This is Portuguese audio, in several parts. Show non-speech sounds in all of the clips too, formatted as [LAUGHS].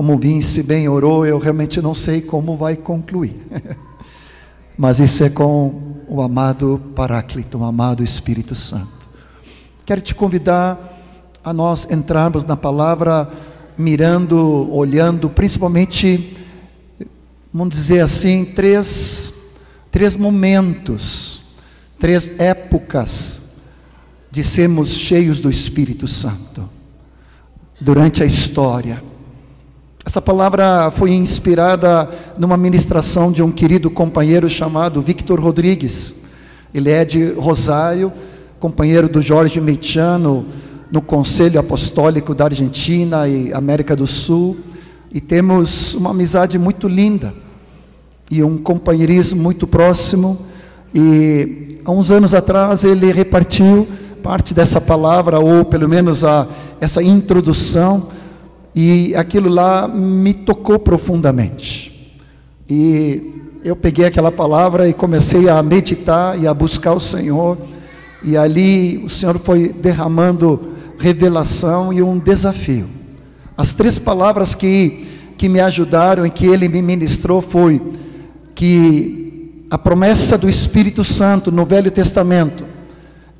Como o Vince bem orou, eu realmente não sei como vai concluir. [LAUGHS] Mas isso é com o amado Paráclito, o amado Espírito Santo. Quero te convidar a nós entrarmos na palavra mirando, olhando, principalmente, vamos dizer assim, três, três momentos, três épocas de sermos cheios do Espírito Santo durante a história. Essa palavra foi inspirada numa ministração de um querido companheiro chamado Victor Rodrigues. Ele é de Rosário, companheiro do Jorge Meitiano no Conselho Apostólico da Argentina e América do Sul. E temos uma amizade muito linda e um companheirismo muito próximo. E há uns anos atrás ele repartiu parte dessa palavra, ou pelo menos a, essa introdução e aquilo lá me tocou profundamente. E eu peguei aquela palavra e comecei a meditar e a buscar o Senhor. E ali o Senhor foi derramando revelação e um desafio. As três palavras que, que me ajudaram e que ele me ministrou foi que a promessa do Espírito Santo no Velho Testamento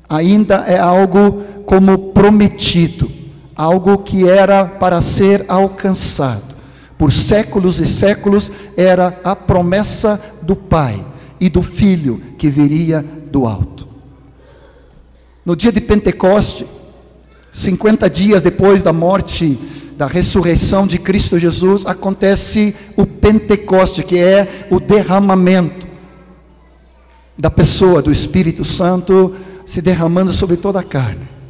ainda é algo como prometido algo que era para ser alcançado. Por séculos e séculos era a promessa do Pai e do Filho que viria do alto. No dia de Pentecoste, 50 dias depois da morte, da ressurreição de Cristo Jesus, acontece o Pentecoste, que é o derramamento da pessoa do Espírito Santo se derramando sobre toda a carne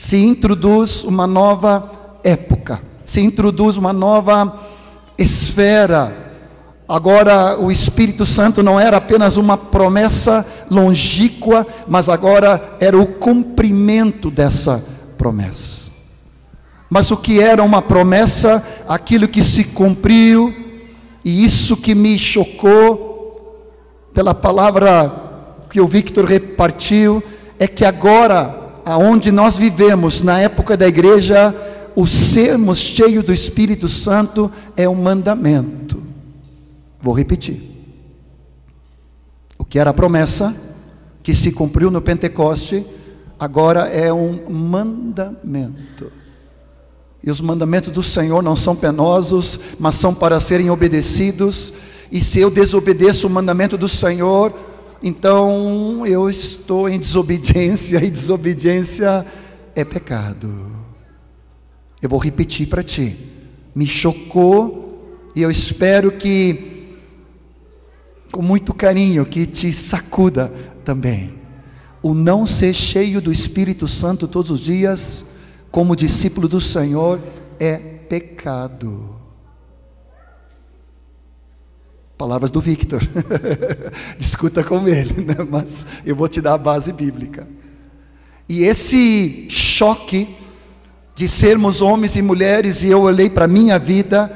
se introduz uma nova época, se introduz uma nova esfera. Agora o Espírito Santo não era apenas uma promessa longínqua, mas agora era o cumprimento dessa promessa. Mas o que era uma promessa, aquilo que se cumpriu, e isso que me chocou, pela palavra que o Victor repartiu, é que agora aonde nós vivemos na época da igreja, o sermos cheios do Espírito Santo é um mandamento. Vou repetir. O que era a promessa que se cumpriu no Pentecoste, agora é um mandamento. E os mandamentos do Senhor não são penosos, mas são para serem obedecidos. E se eu desobedeço o mandamento do Senhor, então eu estou em desobediência [LAUGHS] e desobediência é pecado. Eu vou repetir para ti. Me chocou e eu espero que com muito carinho que te sacuda também. O não ser cheio do Espírito Santo todos os dias como discípulo do Senhor é pecado. Palavras do Victor. [LAUGHS] Discuta com ele, né? mas eu vou te dar a base bíblica. E esse choque de sermos homens e mulheres, e eu olhei para a minha vida,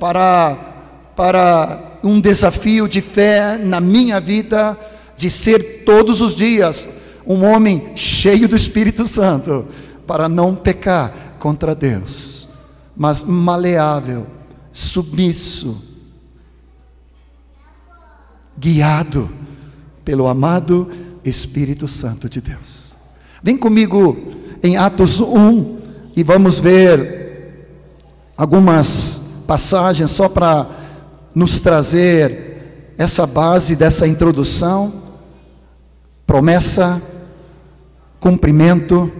para, para um desafio de fé na minha vida, de ser todos os dias um homem cheio do Espírito Santo, para não pecar contra Deus, mas maleável, submisso, guiado pelo amado Espírito Santo de Deus. Vem comigo em Atos 1 e vamos ver algumas passagens só para nos trazer essa base dessa introdução, promessa, cumprimento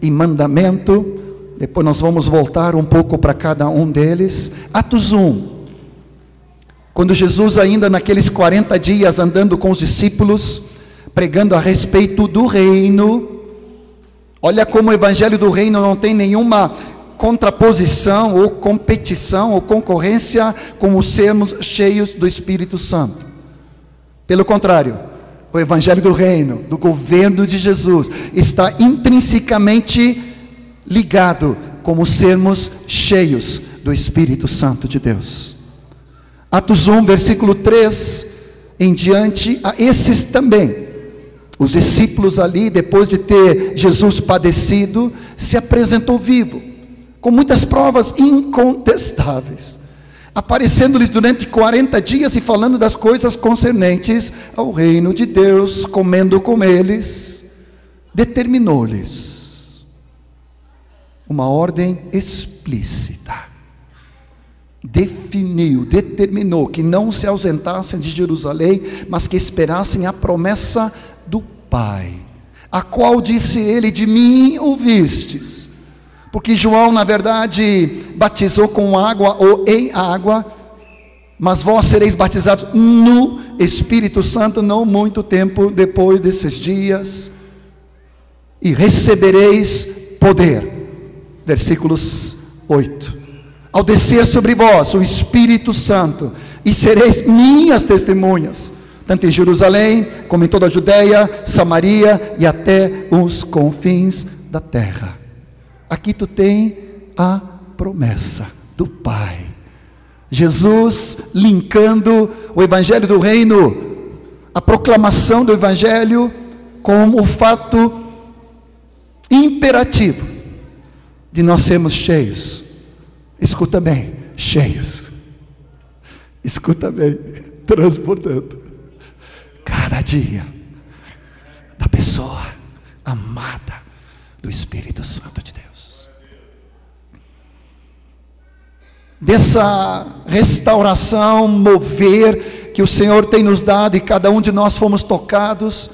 e mandamento. Depois nós vamos voltar um pouco para cada um deles. Atos 1, quando Jesus, ainda naqueles 40 dias andando com os discípulos, pregando a respeito do reino, olha como o evangelho do reino não tem nenhuma contraposição ou competição ou concorrência com os sermos cheios do Espírito Santo. Pelo contrário, o evangelho do reino, do governo de Jesus, está intrinsecamente ligado com os sermos cheios do Espírito Santo de Deus. Atos 1, versículo 3 em diante, a esses também. Os discípulos ali, depois de ter Jesus padecido, se apresentou vivo, com muitas provas incontestáveis, aparecendo-lhes durante 40 dias e falando das coisas concernentes ao reino de Deus, comendo com eles, determinou-lhes uma ordem explícita. Definiu, determinou que não se ausentassem de Jerusalém, mas que esperassem a promessa do Pai, a qual disse ele: De mim ouvistes porque João, na verdade, batizou com água ou em água, mas vós sereis batizados no Espírito Santo não muito tempo depois desses dias, e recebereis poder. Versículos 8. Ao descer sobre vós o Espírito Santo, e sereis minhas testemunhas, tanto em Jerusalém, como em toda a Judéia, Samaria e até os confins da terra. Aqui tu tem a promessa do Pai. Jesus linkando o Evangelho do Reino, a proclamação do Evangelho, com o fato imperativo de nós sermos cheios. Escuta bem, cheios. Escuta bem, transbordando. Cada dia da pessoa amada do Espírito Santo de Deus. dessa restauração, mover que o Senhor tem nos dado e cada um de nós fomos tocados.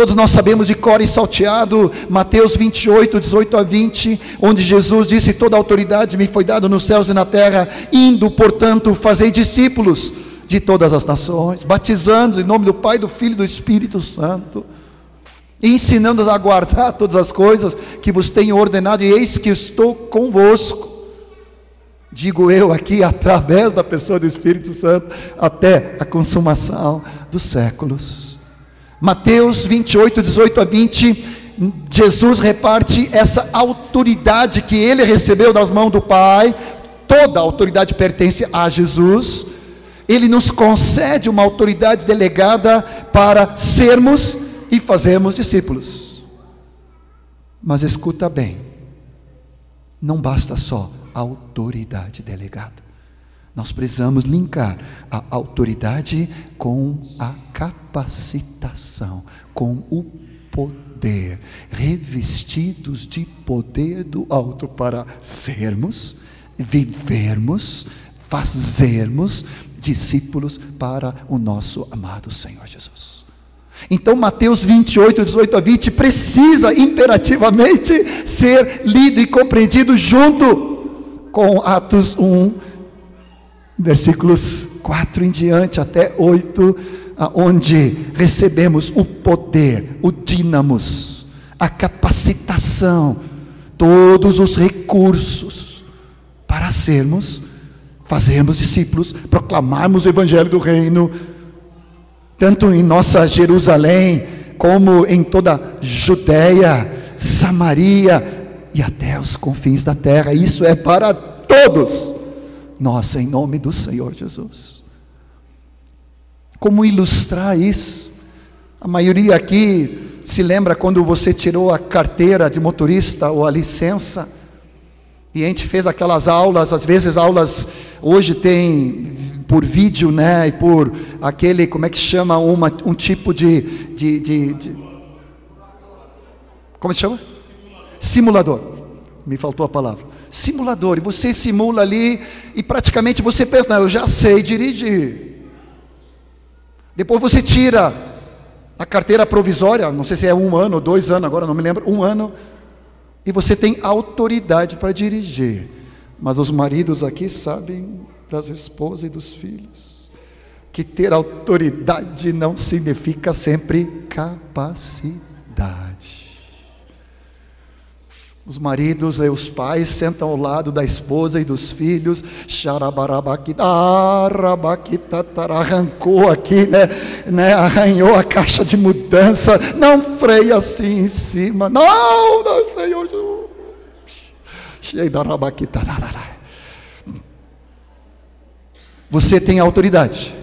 Todos nós sabemos de cor e salteado, Mateus 28, 18 a 20, onde Jesus disse: Toda autoridade me foi dada nos céus e na terra, indo, portanto, fazei discípulos de todas as nações, batizando em nome do Pai, do Filho e do Espírito Santo, ensinando-os a guardar todas as coisas que vos tenho ordenado, e eis que estou convosco digo eu aqui, através da pessoa do Espírito Santo, até a consumação dos séculos. Mateus 28, 18 a 20, Jesus reparte essa autoridade que ele recebeu das mãos do Pai, toda a autoridade pertence a Jesus, ele nos concede uma autoridade delegada para sermos e fazermos discípulos. Mas escuta bem, não basta só autoridade delegada. Nós precisamos linkar a autoridade com a capacitação, com o poder, revestidos de poder do alto para sermos, vivermos, fazermos discípulos para o nosso amado Senhor Jesus. Então, Mateus 28, 18 a 20 precisa imperativamente ser lido e compreendido junto com Atos 1, versículos 4 em diante até 8, onde recebemos o poder, o dínamos, a capacitação, todos os recursos para sermos, fazermos discípulos, proclamarmos o evangelho do reino, tanto em nossa Jerusalém, como em toda Judéia, Samaria, e até os confins da terra. Isso é para todos. Nós, em nome do Senhor Jesus. Como ilustrar isso? A maioria aqui se lembra quando você tirou a carteira de motorista ou a licença. E a gente fez aquelas aulas, às vezes aulas hoje tem por vídeo, né? E por aquele, como é que chama? Uma, um tipo de, de, de, de Como se chama? Simulador. Me faltou a palavra. Simulador. E você simula ali e praticamente você pensa, não, eu já sei dirigir. Depois você tira a carteira provisória, não sei se é um ano dois anos, agora não me lembro, um ano, e você tem autoridade para dirigir. Mas os maridos aqui sabem das esposas e dos filhos que ter autoridade não significa sempre capacidade. Os maridos e os pais sentam ao lado da esposa e dos filhos, arrancou aqui, né, né, arranhou a caixa de mudança, não freia assim em cima, não, não Senhor Você tem autoridade,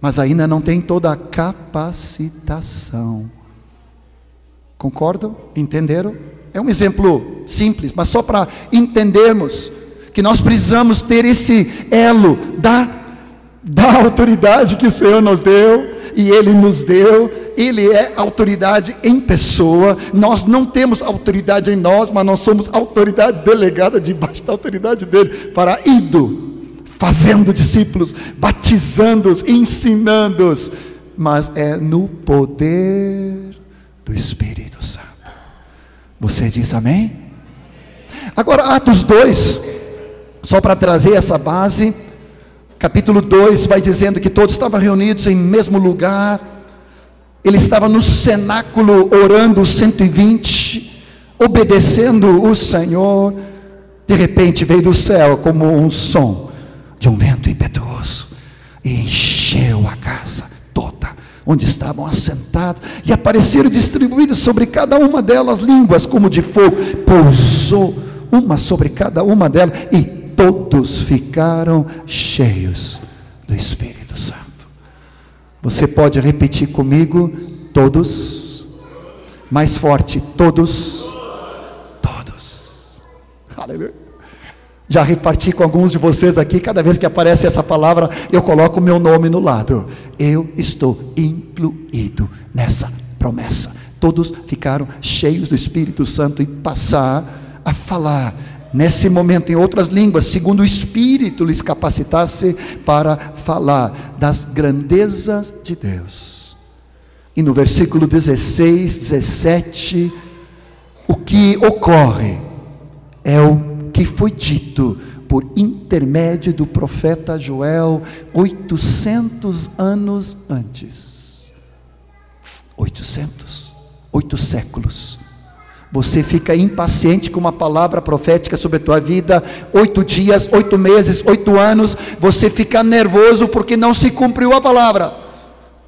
mas ainda não tem toda a capacitação. Concordam? Entenderam? É um exemplo simples, mas só para entendermos que nós precisamos ter esse elo da, da autoridade que o Senhor nos deu e Ele nos deu. Ele é autoridade em pessoa. Nós não temos autoridade em nós, mas nós somos autoridade delegada debaixo da autoridade dele para indo, fazendo discípulos, batizando-os, ensinando-os, mas é no poder do Espírito Santo. Você diz amém? Agora, Atos 2, só para trazer essa base, capítulo 2 vai dizendo que todos estavam reunidos em mesmo lugar, ele estava no cenáculo orando 120, obedecendo o Senhor, de repente veio do céu como um som de um vento impetuoso e encheu a casa onde estavam assentados, e apareceram distribuídos sobre cada uma delas línguas como de fogo, pousou uma sobre cada uma delas, e todos ficaram cheios do Espírito Santo. Você pode repetir comigo, todos, mais forte, todos, todos, aleluia. Já reparti com alguns de vocês aqui, cada vez que aparece essa palavra, eu coloco o meu nome no lado. Eu estou incluído nessa promessa. Todos ficaram cheios do Espírito Santo e passar a falar nesse momento em outras línguas, segundo o Espírito lhes capacitasse para falar das grandezas de Deus. E no versículo 16, 17, o que ocorre é o que foi dito por intermédio do profeta Joel 800 anos antes. 800, oito séculos. Você fica impaciente com uma palavra profética sobre a tua vida, oito dias, oito meses, oito anos, você fica nervoso porque não se cumpriu a palavra.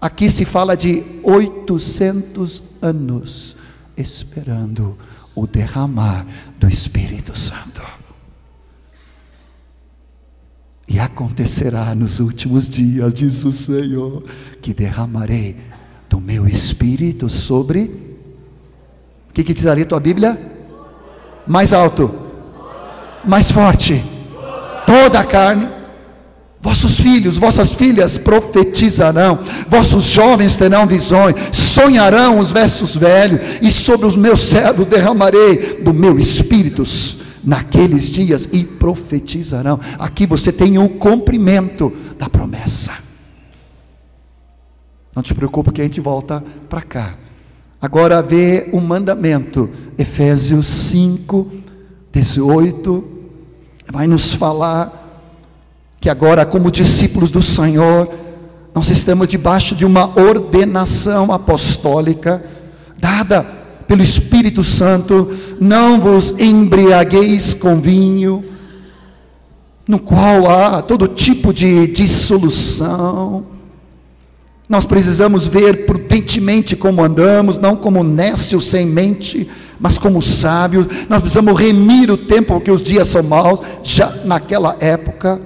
Aqui se fala de 800 anos esperando o derramar do Espírito Santo. E acontecerá nos últimos dias, diz o Senhor, que derramarei do meu espírito sobre. O que, que diz ali a tua Bíblia? Mais alto, mais forte, toda a carne. Vossos filhos, vossas filhas profetizarão, vossos jovens terão visões, sonharão os versos velhos, e sobre os meus servos derramarei do meu espírito naqueles dias e profetizarão. Aqui você tem o cumprimento da promessa. Não te preocupe que a gente volta para cá. Agora vê o mandamento, Efésios 5, 18, vai nos falar que agora, como discípulos do Senhor, nós estamos debaixo de uma ordenação apostólica dada pelo Espírito Santo, não vos embriagueis com vinho, no qual há todo tipo de dissolução. Nós precisamos ver prudentemente como andamos, não como nécios sem mente, mas como sábios. Nós precisamos remir o tempo, porque os dias são maus, já naquela época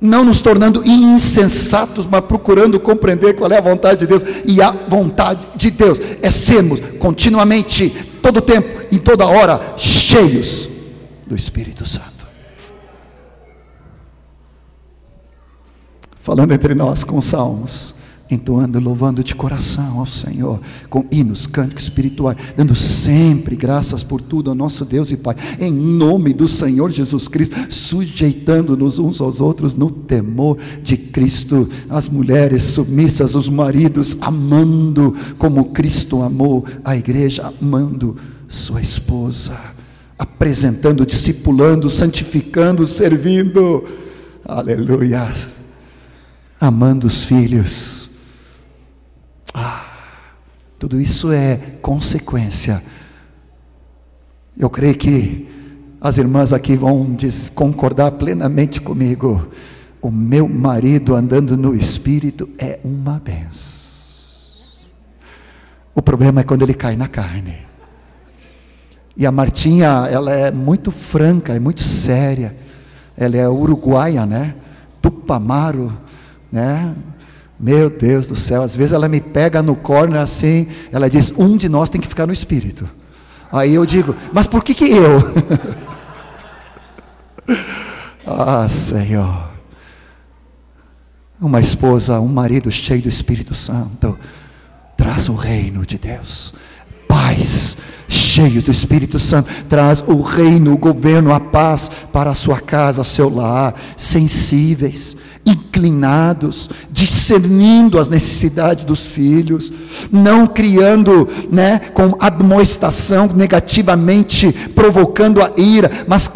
não nos tornando insensatos, mas procurando compreender qual é a vontade de Deus. E a vontade de Deus é sermos continuamente, todo tempo, em toda hora, cheios do Espírito Santo. Falando entre nós com salmos entoando, louvando de coração ao Senhor, com hinos, cânticos espirituais, dando sempre graças por tudo ao nosso Deus e Pai, em nome do Senhor Jesus Cristo, sujeitando-nos uns aos outros no temor de Cristo, as mulheres submissas, os maridos amando como Cristo amou a igreja, amando sua esposa, apresentando, discipulando, santificando, servindo, aleluia, amando os filhos, ah, tudo isso é consequência. Eu creio que as irmãs aqui vão concordar plenamente comigo. O meu marido andando no espírito é uma benção. O problema é quando ele cai na carne. E a Martinha, ela é muito franca, é muito séria. Ela é uruguaia, né? Tupamaro, né? Meu Deus do céu, às vezes ela me pega no corner assim, ela diz: um de nós tem que ficar no espírito. Aí eu digo, mas por que que eu? [LAUGHS] ah, Senhor. Uma esposa, um marido cheio do Espírito Santo, traz o reino de Deus, paz, cheios do Espírito Santo, traz o reino, o governo, a paz para a sua casa, seu lar, sensíveis, inclinados, discernindo as necessidades dos filhos, não criando, né, com admoestação negativamente provocando a ira, mas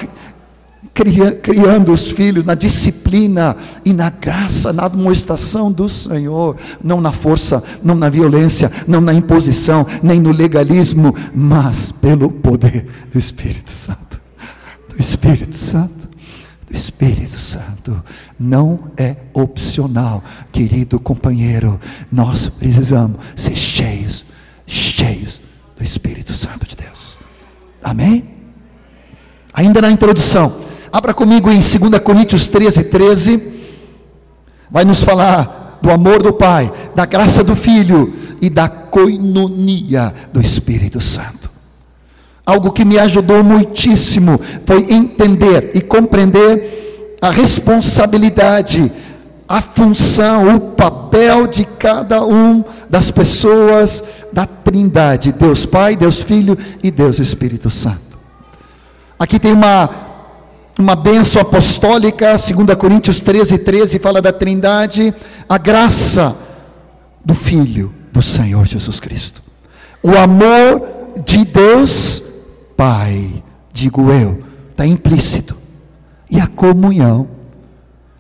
criando os filhos na disciplina e na graça, na admoestação do Senhor, não na força, não na violência, não na imposição, nem no legalismo, mas pelo poder do Espírito Santo. Do Espírito Santo. Do Espírito Santo. Não é opcional, querido companheiro. Nós precisamos ser cheios, cheios do Espírito Santo de Deus. Amém? Ainda na introdução, Abra comigo em 2 Coríntios 13, 13. Vai nos falar do amor do Pai, da graça do Filho e da coinonia do Espírito Santo. Algo que me ajudou muitíssimo foi entender e compreender a responsabilidade, a função, o papel de cada um das pessoas da Trindade, Deus Pai, Deus Filho e Deus Espírito Santo. Aqui tem uma uma bênção apostólica, 2 Coríntios 13, 13 fala da trindade, a graça do Filho do Senhor Jesus Cristo, o amor de Deus Pai, digo eu, está implícito, e a comunhão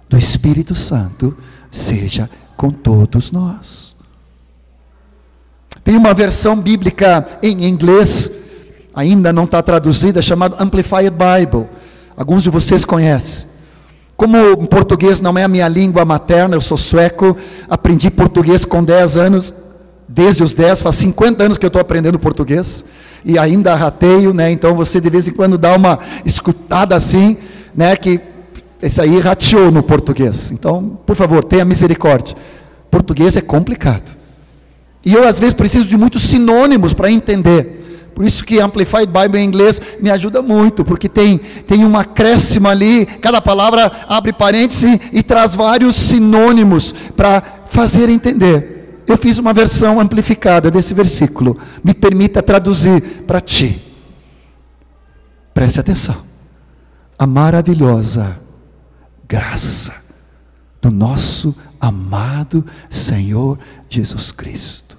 do Espírito Santo seja com todos nós. Tem uma versão bíblica em inglês, ainda não está traduzida, chamada Amplified Bible Alguns de vocês conhecem. Como o português não é a minha língua materna, eu sou sueco, aprendi português com 10 anos, desde os 10, faz 50 anos que eu estou aprendendo português, e ainda rateio, né? Então você de vez em quando dá uma escutada assim, né? Que esse aí rateou no português. Então, por favor, tenha misericórdia. Português é complicado. E eu às vezes preciso de muitos sinônimos para entender. Por isso que Amplified Bible em inglês me ajuda muito, porque tem, tem um acréscimo ali, cada palavra abre parênteses e traz vários sinônimos para fazer entender. Eu fiz uma versão amplificada desse versículo. Me permita traduzir para ti. Preste atenção. A maravilhosa graça do nosso amado Senhor Jesus Cristo.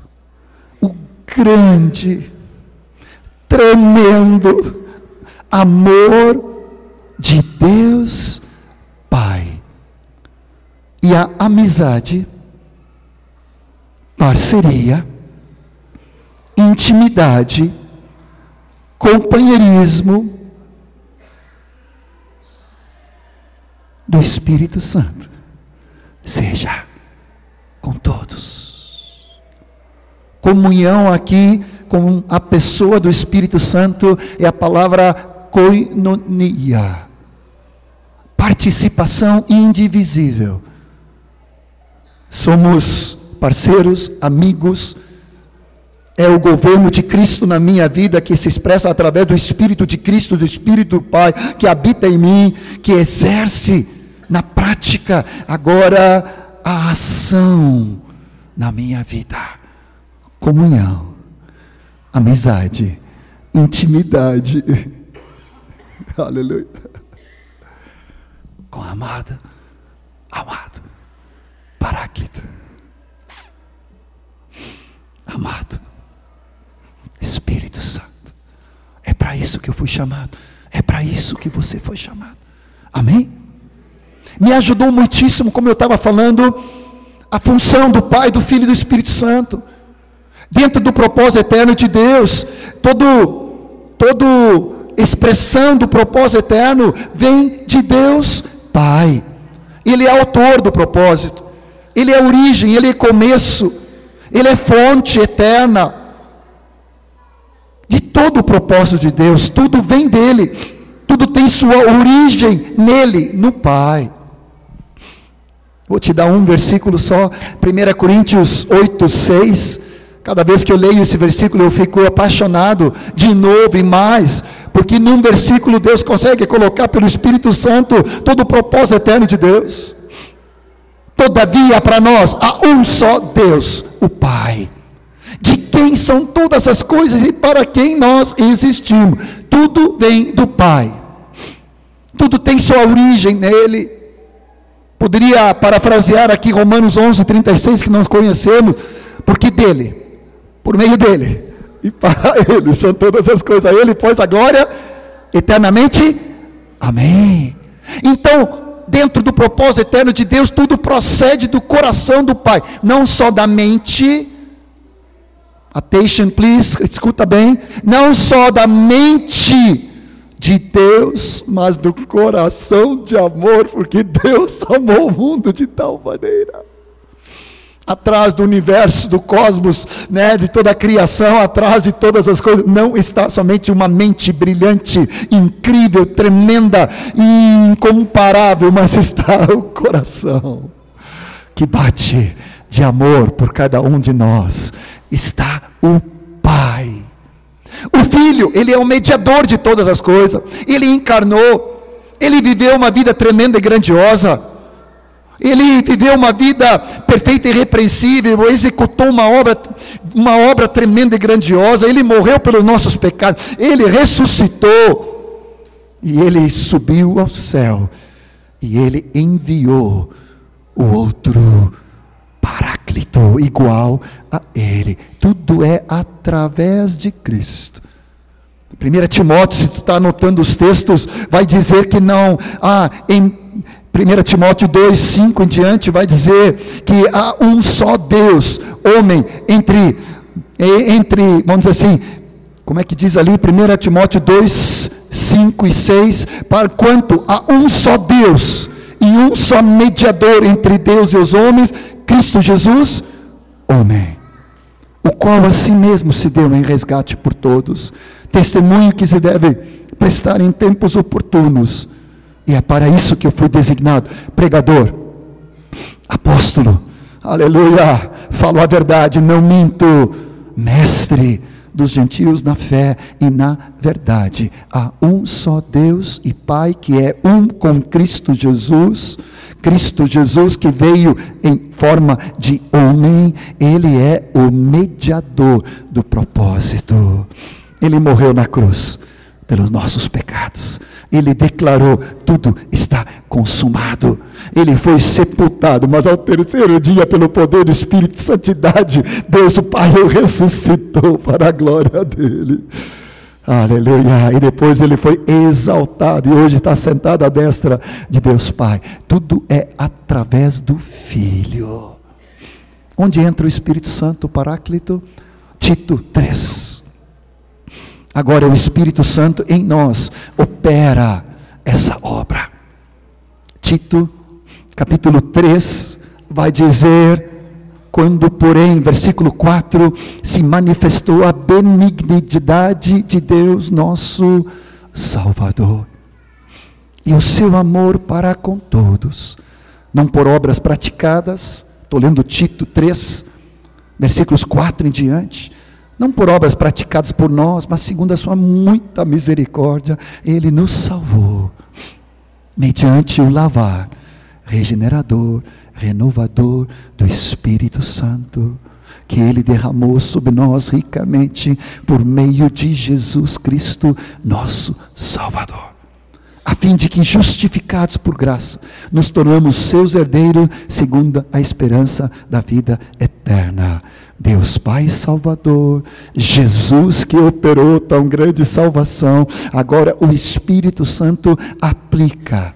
O grande tremendo amor de Deus Pai e a amizade, parceria, intimidade, companheirismo do Espírito Santo seja com todos. Comunhão aqui com a pessoa do Espírito Santo é a palavra koinonia. Participação indivisível. Somos parceiros, amigos, é o governo de Cristo na minha vida que se expressa através do Espírito de Cristo, do Espírito do Pai, que habita em mim, que exerce na prática agora a ação na minha vida. Comunhão amizade, intimidade. [LAUGHS] Aleluia. Com a amada, amado, Paráclito. Amado, Espírito Santo. É para isso que eu fui chamado. É para isso que você foi chamado. Amém? Me ajudou muitíssimo, como eu estava falando, a função do Pai, do Filho e do Espírito Santo dentro do propósito eterno de Deus. Todo, todo expressão do propósito eterno vem de Deus Pai. Ele é autor do propósito. Ele é origem, ele é começo. Ele é fonte eterna de todo o propósito de Deus. Tudo vem dele. Tudo tem sua origem nele, no Pai. Vou te dar um versículo só, 1 Coríntios 8, 6 Cada vez que eu leio esse versículo, eu fico apaixonado de novo e mais, porque num versículo Deus consegue colocar pelo Espírito Santo todo o propósito eterno de Deus. Todavia, para nós, há um só Deus, o Pai, de quem são todas as coisas e para quem nós existimos. Tudo vem do Pai, tudo tem sua origem nele. Poderia parafrasear aqui Romanos 11, 36, que nós conhecemos, porque dele, por meio dele e para [LAUGHS] ele são todas as coisas. A ele, pois, a glória eternamente. Amém. Então, dentro do propósito eterno de Deus, tudo procede do coração do Pai, não só da mente. Attention, please, escuta bem. Não só da mente de Deus, mas do coração de amor, porque Deus [LAUGHS] amou o mundo de tal maneira atrás do universo, do cosmos, né, de toda a criação, atrás de todas as coisas, não está somente uma mente brilhante, incrível, tremenda, incomparável, mas [LAUGHS] está o coração que bate de amor por cada um de nós. Está o Pai. O Filho, ele é o mediador de todas as coisas. Ele encarnou, ele viveu uma vida tremenda e grandiosa ele viveu uma vida perfeita e irrepreensível, executou uma obra, uma obra tremenda e grandiosa. Ele morreu pelos nossos pecados, ele ressuscitou e ele subiu ao céu e ele enviou o outro paráclito igual a ele. Tudo é através de Cristo. 1 Timóteo, se tu está anotando os textos, vai dizer que não, ah, em 1 Timóteo 2, 5 em diante, vai dizer que há um só Deus, homem, entre, entre, vamos dizer assim, como é que diz ali, 1 Timóteo 2, 5 e 6, para quanto há um só Deus e um só mediador entre Deus e os homens, Cristo Jesus, homem, o qual a si mesmo se deu em resgate por todos, testemunho que se deve prestar em tempos oportunos, e é para isso que eu fui designado pregador, apóstolo, aleluia, falo a verdade, não minto, mestre dos gentios na fé e na verdade. Há um só Deus e Pai que é um com Cristo Jesus. Cristo Jesus que veio em forma de homem, ele é o mediador do propósito. Ele morreu na cruz pelos nossos pecados. Ele declarou: tudo está consumado. Ele foi sepultado, mas ao terceiro dia, pelo poder do Espírito de Santidade, Deus o Pai o ressuscitou para a glória dele. Aleluia. E depois ele foi exaltado e hoje está sentado à destra de Deus Pai. Tudo é através do Filho. Onde entra o Espírito Santo, o Paráclito? Tito 3. Agora o Espírito Santo em nós opera essa obra. Tito, capítulo 3, vai dizer: quando, porém, versículo 4, se manifestou a benignidade de Deus, nosso Salvador, e o seu amor para com todos, não por obras praticadas, estou lendo Tito 3, versículos 4 em diante, não por obras praticadas por nós, mas segundo a sua muita misericórdia, ele nos salvou, mediante o lavar regenerador, renovador do Espírito Santo, que ele derramou sobre nós ricamente por meio de Jesus Cristo, nosso Salvador a fim de que, justificados por graça, nos tornamos seus herdeiros, segundo a esperança da vida eterna. Deus Pai Salvador, Jesus que operou tão grande salvação, agora o Espírito Santo aplica,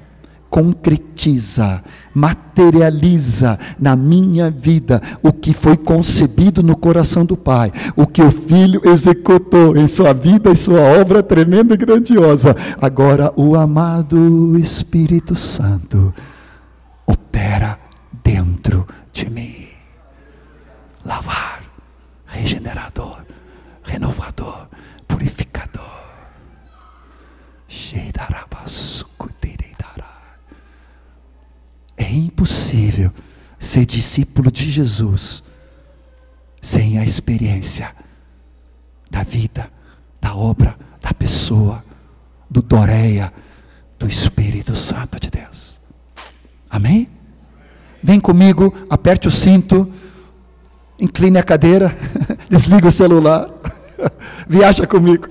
concretiza, materializa na minha vida o que foi concebido no coração do Pai, o que o Filho executou em sua vida e sua obra tremenda e grandiosa. Agora o amado Espírito Santo opera dentro de mim. Lavar regenerador, renovador, purificador. É impossível ser discípulo de Jesus sem a experiência da vida, da obra, da pessoa, do Doreia, do Espírito Santo de Deus. Amém? Vem comigo, aperte o cinto, incline a cadeira, [LAUGHS] desliga o celular, [LAUGHS] viaja comigo.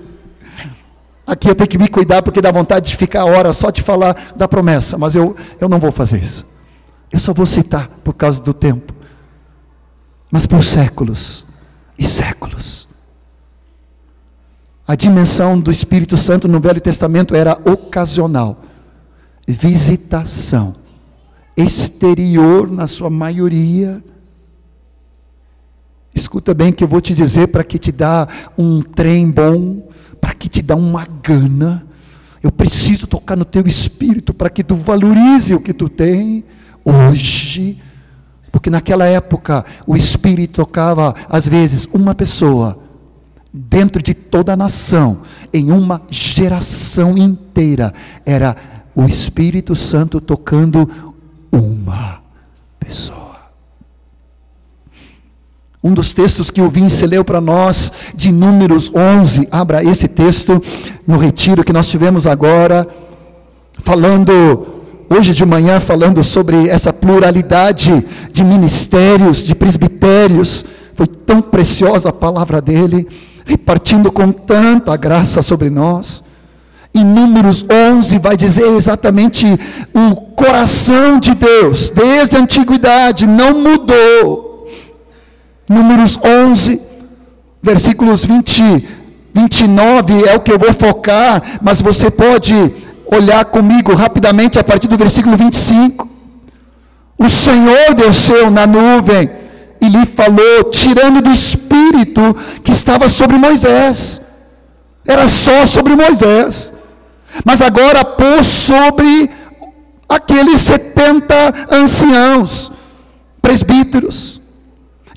Aqui eu tenho que me cuidar porque dá vontade de ficar a hora só de falar da promessa, mas eu, eu não vou fazer isso. Eu só vou citar por causa do tempo. Mas por séculos e séculos. A dimensão do Espírito Santo no Velho Testamento era ocasional, visitação, exterior na sua maioria. Escuta bem que eu vou te dizer para que te dá um trem bom, para que te dá uma gana. Eu preciso tocar no teu espírito para que tu valorize o que tu tem hoje. Porque naquela época o espírito tocava às vezes uma pessoa dentro de toda a nação, em uma geração inteira, era o Espírito Santo tocando uma pessoa. Um dos textos que o Vince leu para nós, de Números 11, abra esse texto no retiro que nós tivemos agora, falando, hoje de manhã, falando sobre essa pluralidade de ministérios, de presbitérios, foi tão preciosa a palavra dele, repartindo com tanta graça sobre nós. Em Números 11 vai dizer exatamente o coração de Deus, desde a antiguidade, não mudou Números 11, versículos 20, 29 é o que eu vou focar, mas você pode olhar comigo rapidamente a partir do versículo 25. O Senhor desceu na nuvem e lhe falou, tirando do espírito que estava sobre Moisés. Era só sobre Moisés. Mas agora pôs sobre aqueles 70 anciãos, presbíteros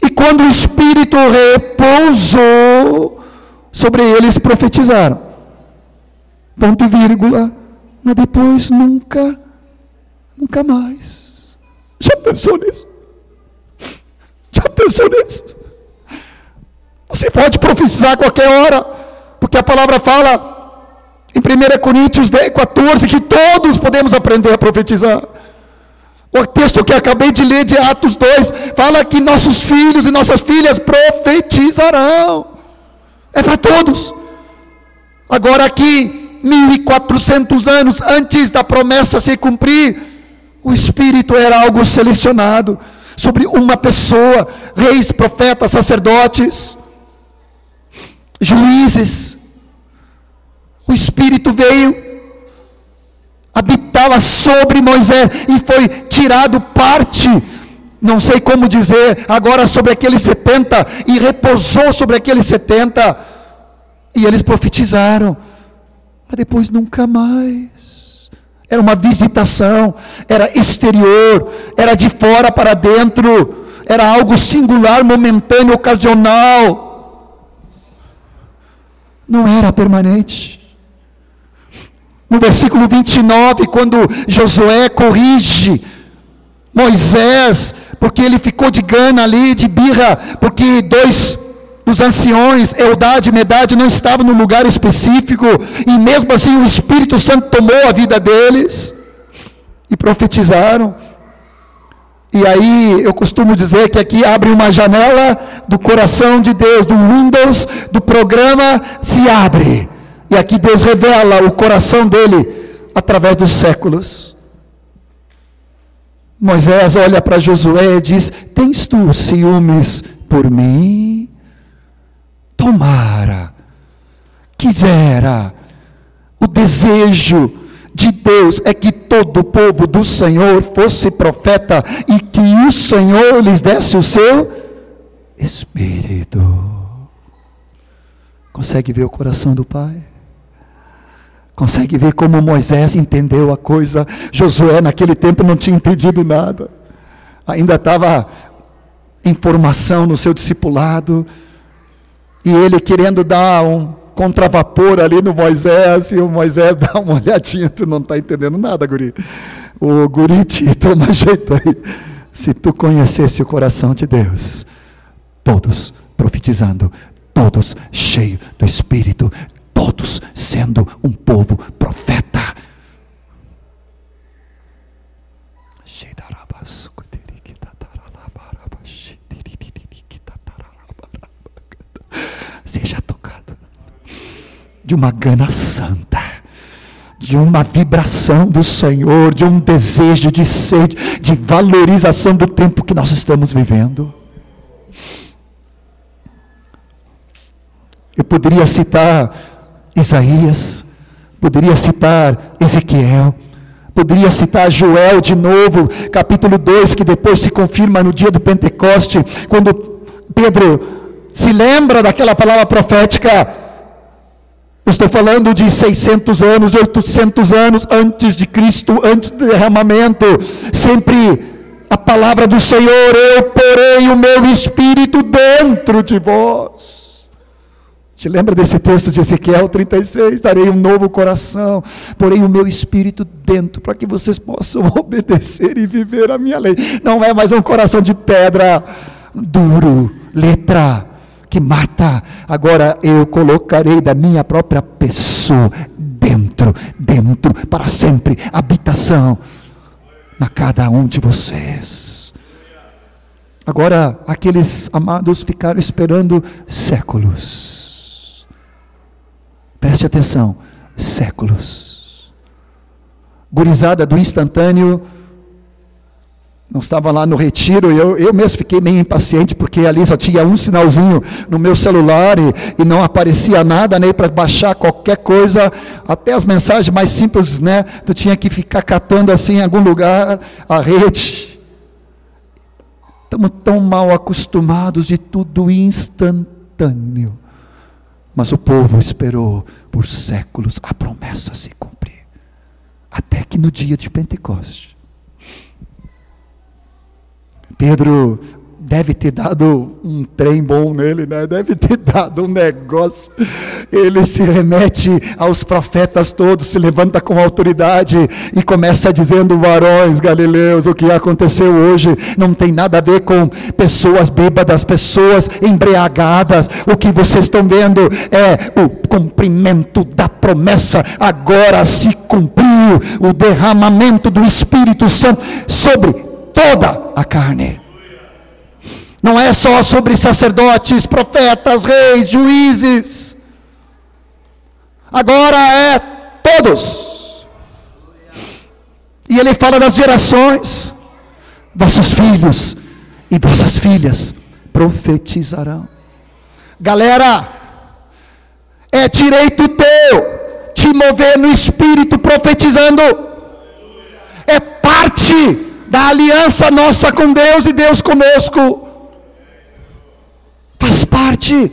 e quando o Espírito repousou sobre eles, profetizaram. Ponto e vírgula. Mas depois nunca, nunca mais. Já pensou nisso? Já pensou nisso? Você pode profetizar a qualquer hora, porque a palavra fala em 1 Coríntios 10, 14 que todos podemos aprender a profetizar. O texto que acabei de ler de Atos 2 fala que nossos filhos e nossas filhas profetizarão. É para todos. Agora aqui, 1400 anos antes da promessa se cumprir, o Espírito era algo selecionado sobre uma pessoa, reis, profetas, sacerdotes, juízes. O Espírito veio habitava sobre Moisés e foi tirado parte, não sei como dizer, agora sobre aqueles 70 e repousou sobre aqueles 70 e eles profetizaram, mas depois nunca mais. Era uma visitação, era exterior, era de fora para dentro, era algo singular, momentâneo, ocasional. Não era permanente. No versículo 29, quando Josué corrige Moisés, porque ele ficou de gana ali, de birra, porque dois dos anciões, Eudade e Medade, não estavam no lugar específico, e mesmo assim o Espírito Santo tomou a vida deles e profetizaram. E aí eu costumo dizer que aqui abre uma janela do coração de Deus, do Windows, do programa se abre. E aqui Deus revela o coração dele através dos séculos. Moisés olha para Josué e diz: Tens tu ciúmes por mim? Tomara, quisera, o desejo de Deus é que todo o povo do Senhor fosse profeta e que o Senhor lhes desse o seu Espírito. Consegue ver o coração do Pai? Consegue ver como Moisés entendeu a coisa? Josué, naquele tempo, não tinha entendido nada, ainda estava em formação no seu discipulado, e ele querendo dar um contravapor ali no Moisés, e o Moisés [LAUGHS] dá uma olhadinha, tu não está entendendo nada, guri. O guri [LAUGHS] te toma jeito aí. Se tu conhecesse o coração de Deus, todos profetizando, todos cheios do Espírito, todos sendo um povo profeta. Seja tocado de uma gana santa de uma vibração do Senhor, de um desejo de sede, de valorização do tempo que nós estamos vivendo. Eu poderia citar Isaías, poderia citar Ezequiel, poderia citar Joel de novo, capítulo 2, que depois se confirma no dia do Pentecoste, quando Pedro se lembra daquela palavra profética estou falando de 600 anos, de 800 anos antes de Cristo, antes do derramamento. Sempre a palavra do Senhor: Eu porei o meu espírito dentro de vós. Te lembra desse texto de Ezequiel 36? Darei um novo coração, porei o meu espírito dentro, para que vocês possam [LAUGHS] obedecer e viver a minha lei. Não é mais um coração de pedra duro, letra que mata. Agora eu colocarei da minha própria pessoa dentro, dentro, para sempre, habitação na cada um de vocês. Agora, aqueles amados ficaram esperando séculos. Preste atenção, séculos. Gurizada do instantâneo não estava lá no retiro, eu, eu mesmo fiquei meio impaciente, porque ali só tinha um sinalzinho no meu celular e, e não aparecia nada nem para baixar qualquer coisa, até as mensagens mais simples, né? Tu tinha que ficar catando assim em algum lugar a rede. Estamos tão mal acostumados de tudo instantâneo. Mas o povo esperou por séculos a promessa se cumprir. Até que no dia de Pentecostes Pedro deve ter dado um trem bom nele, né? Deve ter dado um negócio. Ele se remete aos profetas todos, se levanta com autoridade e começa dizendo: varões galileus, o que aconteceu hoje não tem nada a ver com pessoas bêbadas, pessoas embriagadas. O que vocês estão vendo é o cumprimento da promessa. Agora se cumpriu o derramamento do Espírito Santo sobre toda a carne. Não é só sobre sacerdotes, profetas, reis, juízes. Agora é todos. E ele fala das gerações. Vossos filhos e vossas filhas profetizarão. Galera, é direito teu te mover no espírito profetizando. É parte da aliança nossa com Deus e Deus conosco. Parte.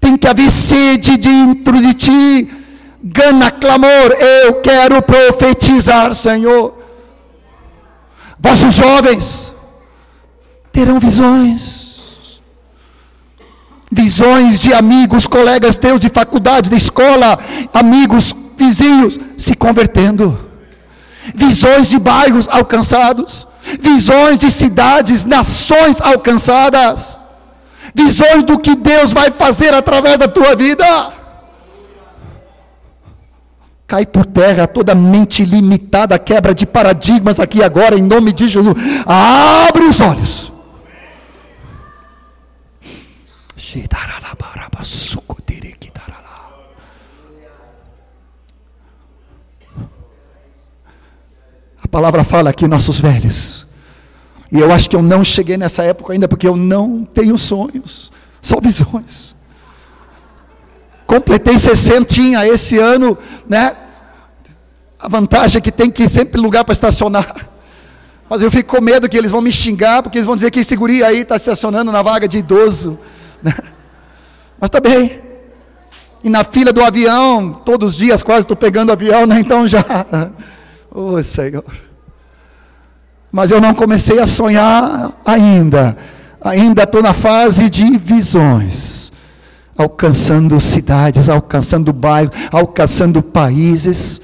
Tem que haver sede dentro de ti, gana, clamor. Eu quero profetizar, Senhor. Vossos jovens terão visões. Visões de amigos, colegas teus de faculdade, de escola, amigos, vizinhos se convertendo visões de bairros alcançados, visões de cidades, nações alcançadas, visões do que Deus vai fazer através da tua vida. Cai por terra toda mente limitada, quebra de paradigmas aqui agora, em nome de Jesus. Abre os olhos. A palavra fala aqui, nossos velhos. E eu acho que eu não cheguei nessa época ainda, porque eu não tenho sonhos, só visões. Completei 60 esse ano, né? A vantagem é que tem que sempre lugar para estacionar. Mas eu fico com medo que eles vão me xingar, porque eles vão dizer que esse guri aí está estacionando na vaga de idoso. Né? Mas está bem. E na fila do avião, todos os dias quase estou pegando avião, né? Então já. [LAUGHS] Oh Senhor. Mas eu não comecei a sonhar ainda. Ainda estou na fase de visões. Alcançando cidades, alcançando bairros, alcançando países.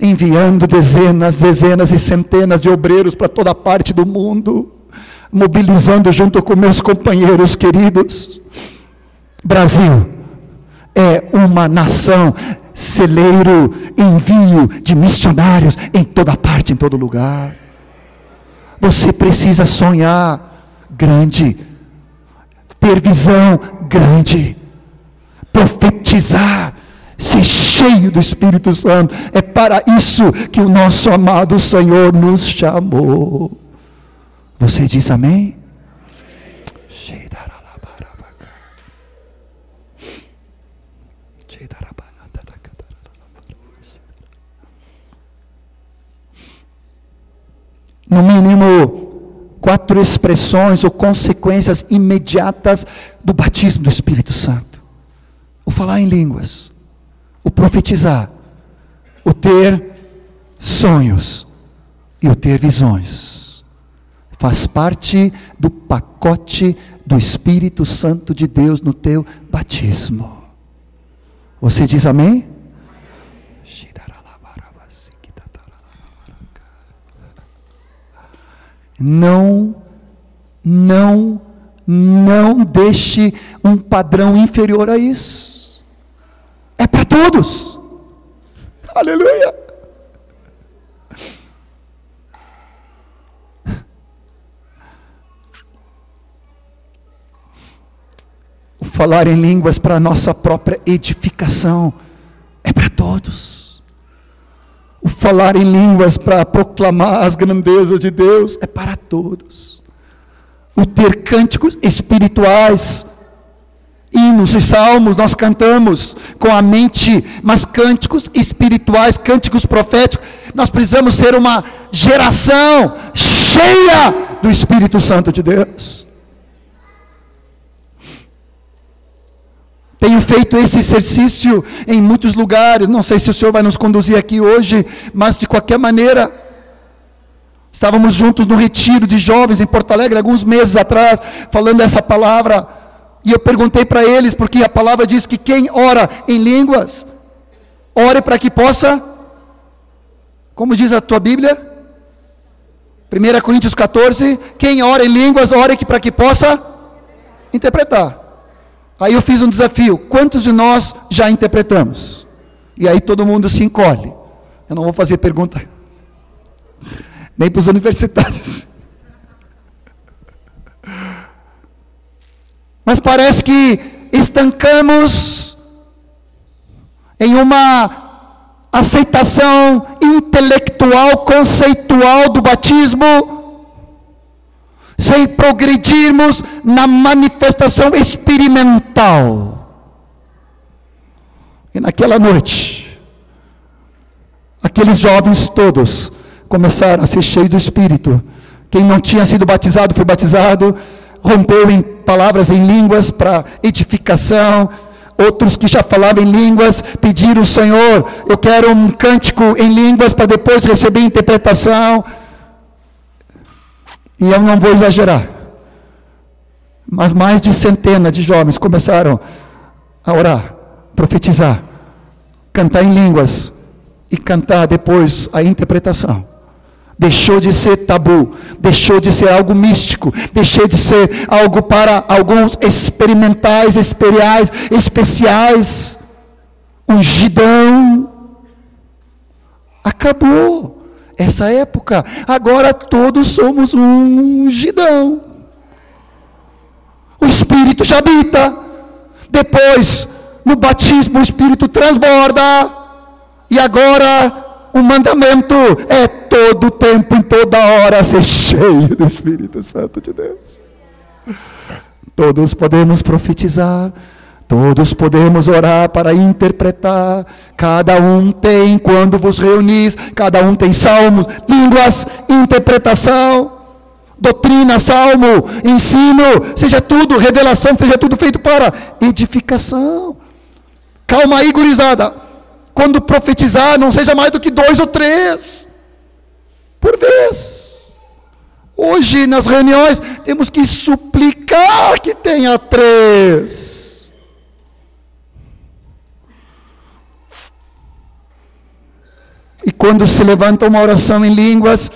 Enviando dezenas, dezenas e centenas de obreiros para toda parte do mundo mobilizando junto com meus companheiros queridos. Brasil é uma nação celeiro, envio de missionários em toda parte, em todo lugar. Você precisa sonhar grande, ter visão grande, profetizar, ser cheio do Espírito Santo. É para isso que o nosso amado Senhor nos chamou. Você diz amém? No mínimo, quatro expressões ou consequências imediatas do batismo do Espírito Santo: o falar em línguas, o profetizar, o ter sonhos e o ter visões faz parte do pacote do Espírito Santo de Deus no teu batismo. Você diz amém? Não, não, não deixe um padrão inferior a isso. É para todos. Aleluia. falar em línguas para a nossa própria edificação é para todos. O falar em línguas para proclamar as grandezas de Deus é para todos. O ter cânticos espirituais, hinos e salmos nós cantamos com a mente, mas cânticos espirituais, cânticos proféticos, nós precisamos ser uma geração cheia do Espírito Santo de Deus. Tenho feito esse exercício em muitos lugares. Não sei se o Senhor vai nos conduzir aqui hoje, mas de qualquer maneira, estávamos juntos no retiro de jovens em Porto Alegre, alguns meses atrás, falando essa palavra. E eu perguntei para eles, porque a palavra diz que quem ora em línguas, ore para que possa, como diz a tua Bíblia? 1 Coríntios 14: quem ora em línguas, ore para que possa interpretar. Aí eu fiz um desafio: quantos de nós já interpretamos? E aí todo mundo se encolhe. Eu não vou fazer pergunta, [LAUGHS] nem para os universitários. [LAUGHS] Mas parece que estancamos em uma aceitação intelectual, conceitual do batismo sem progredirmos na manifestação experimental. E naquela noite, aqueles jovens todos começaram a ser cheios do Espírito. Quem não tinha sido batizado foi batizado, rompeu em palavras em línguas para edificação. Outros que já falavam em línguas pediram, Senhor, eu quero um cântico em línguas para depois receber interpretação. E eu não vou exagerar. Mas mais de centenas de jovens começaram a orar, profetizar, cantar em línguas e cantar depois a interpretação. Deixou de ser tabu, deixou de ser algo místico, deixou de ser algo para alguns experimentais, experiais, especiais. Ungidão. Acabou essa época. Agora todos somos um ungidão. O Espírito já habita. Depois, no batismo, o Espírito transborda. E agora, o mandamento é todo tempo, em toda hora, ser cheio do Espírito Santo de Deus. Todos podemos profetizar Todos podemos orar para interpretar. Cada um tem, quando vos reunis, cada um tem salmos, línguas, interpretação, doutrina, salmo, ensino, seja tudo, revelação, seja tudo feito para edificação. Calma aí, gurizada. Quando profetizar, não seja mais do que dois ou três por vez. Hoje, nas reuniões, temos que suplicar que tenha três. E quando se levanta uma oração em línguas,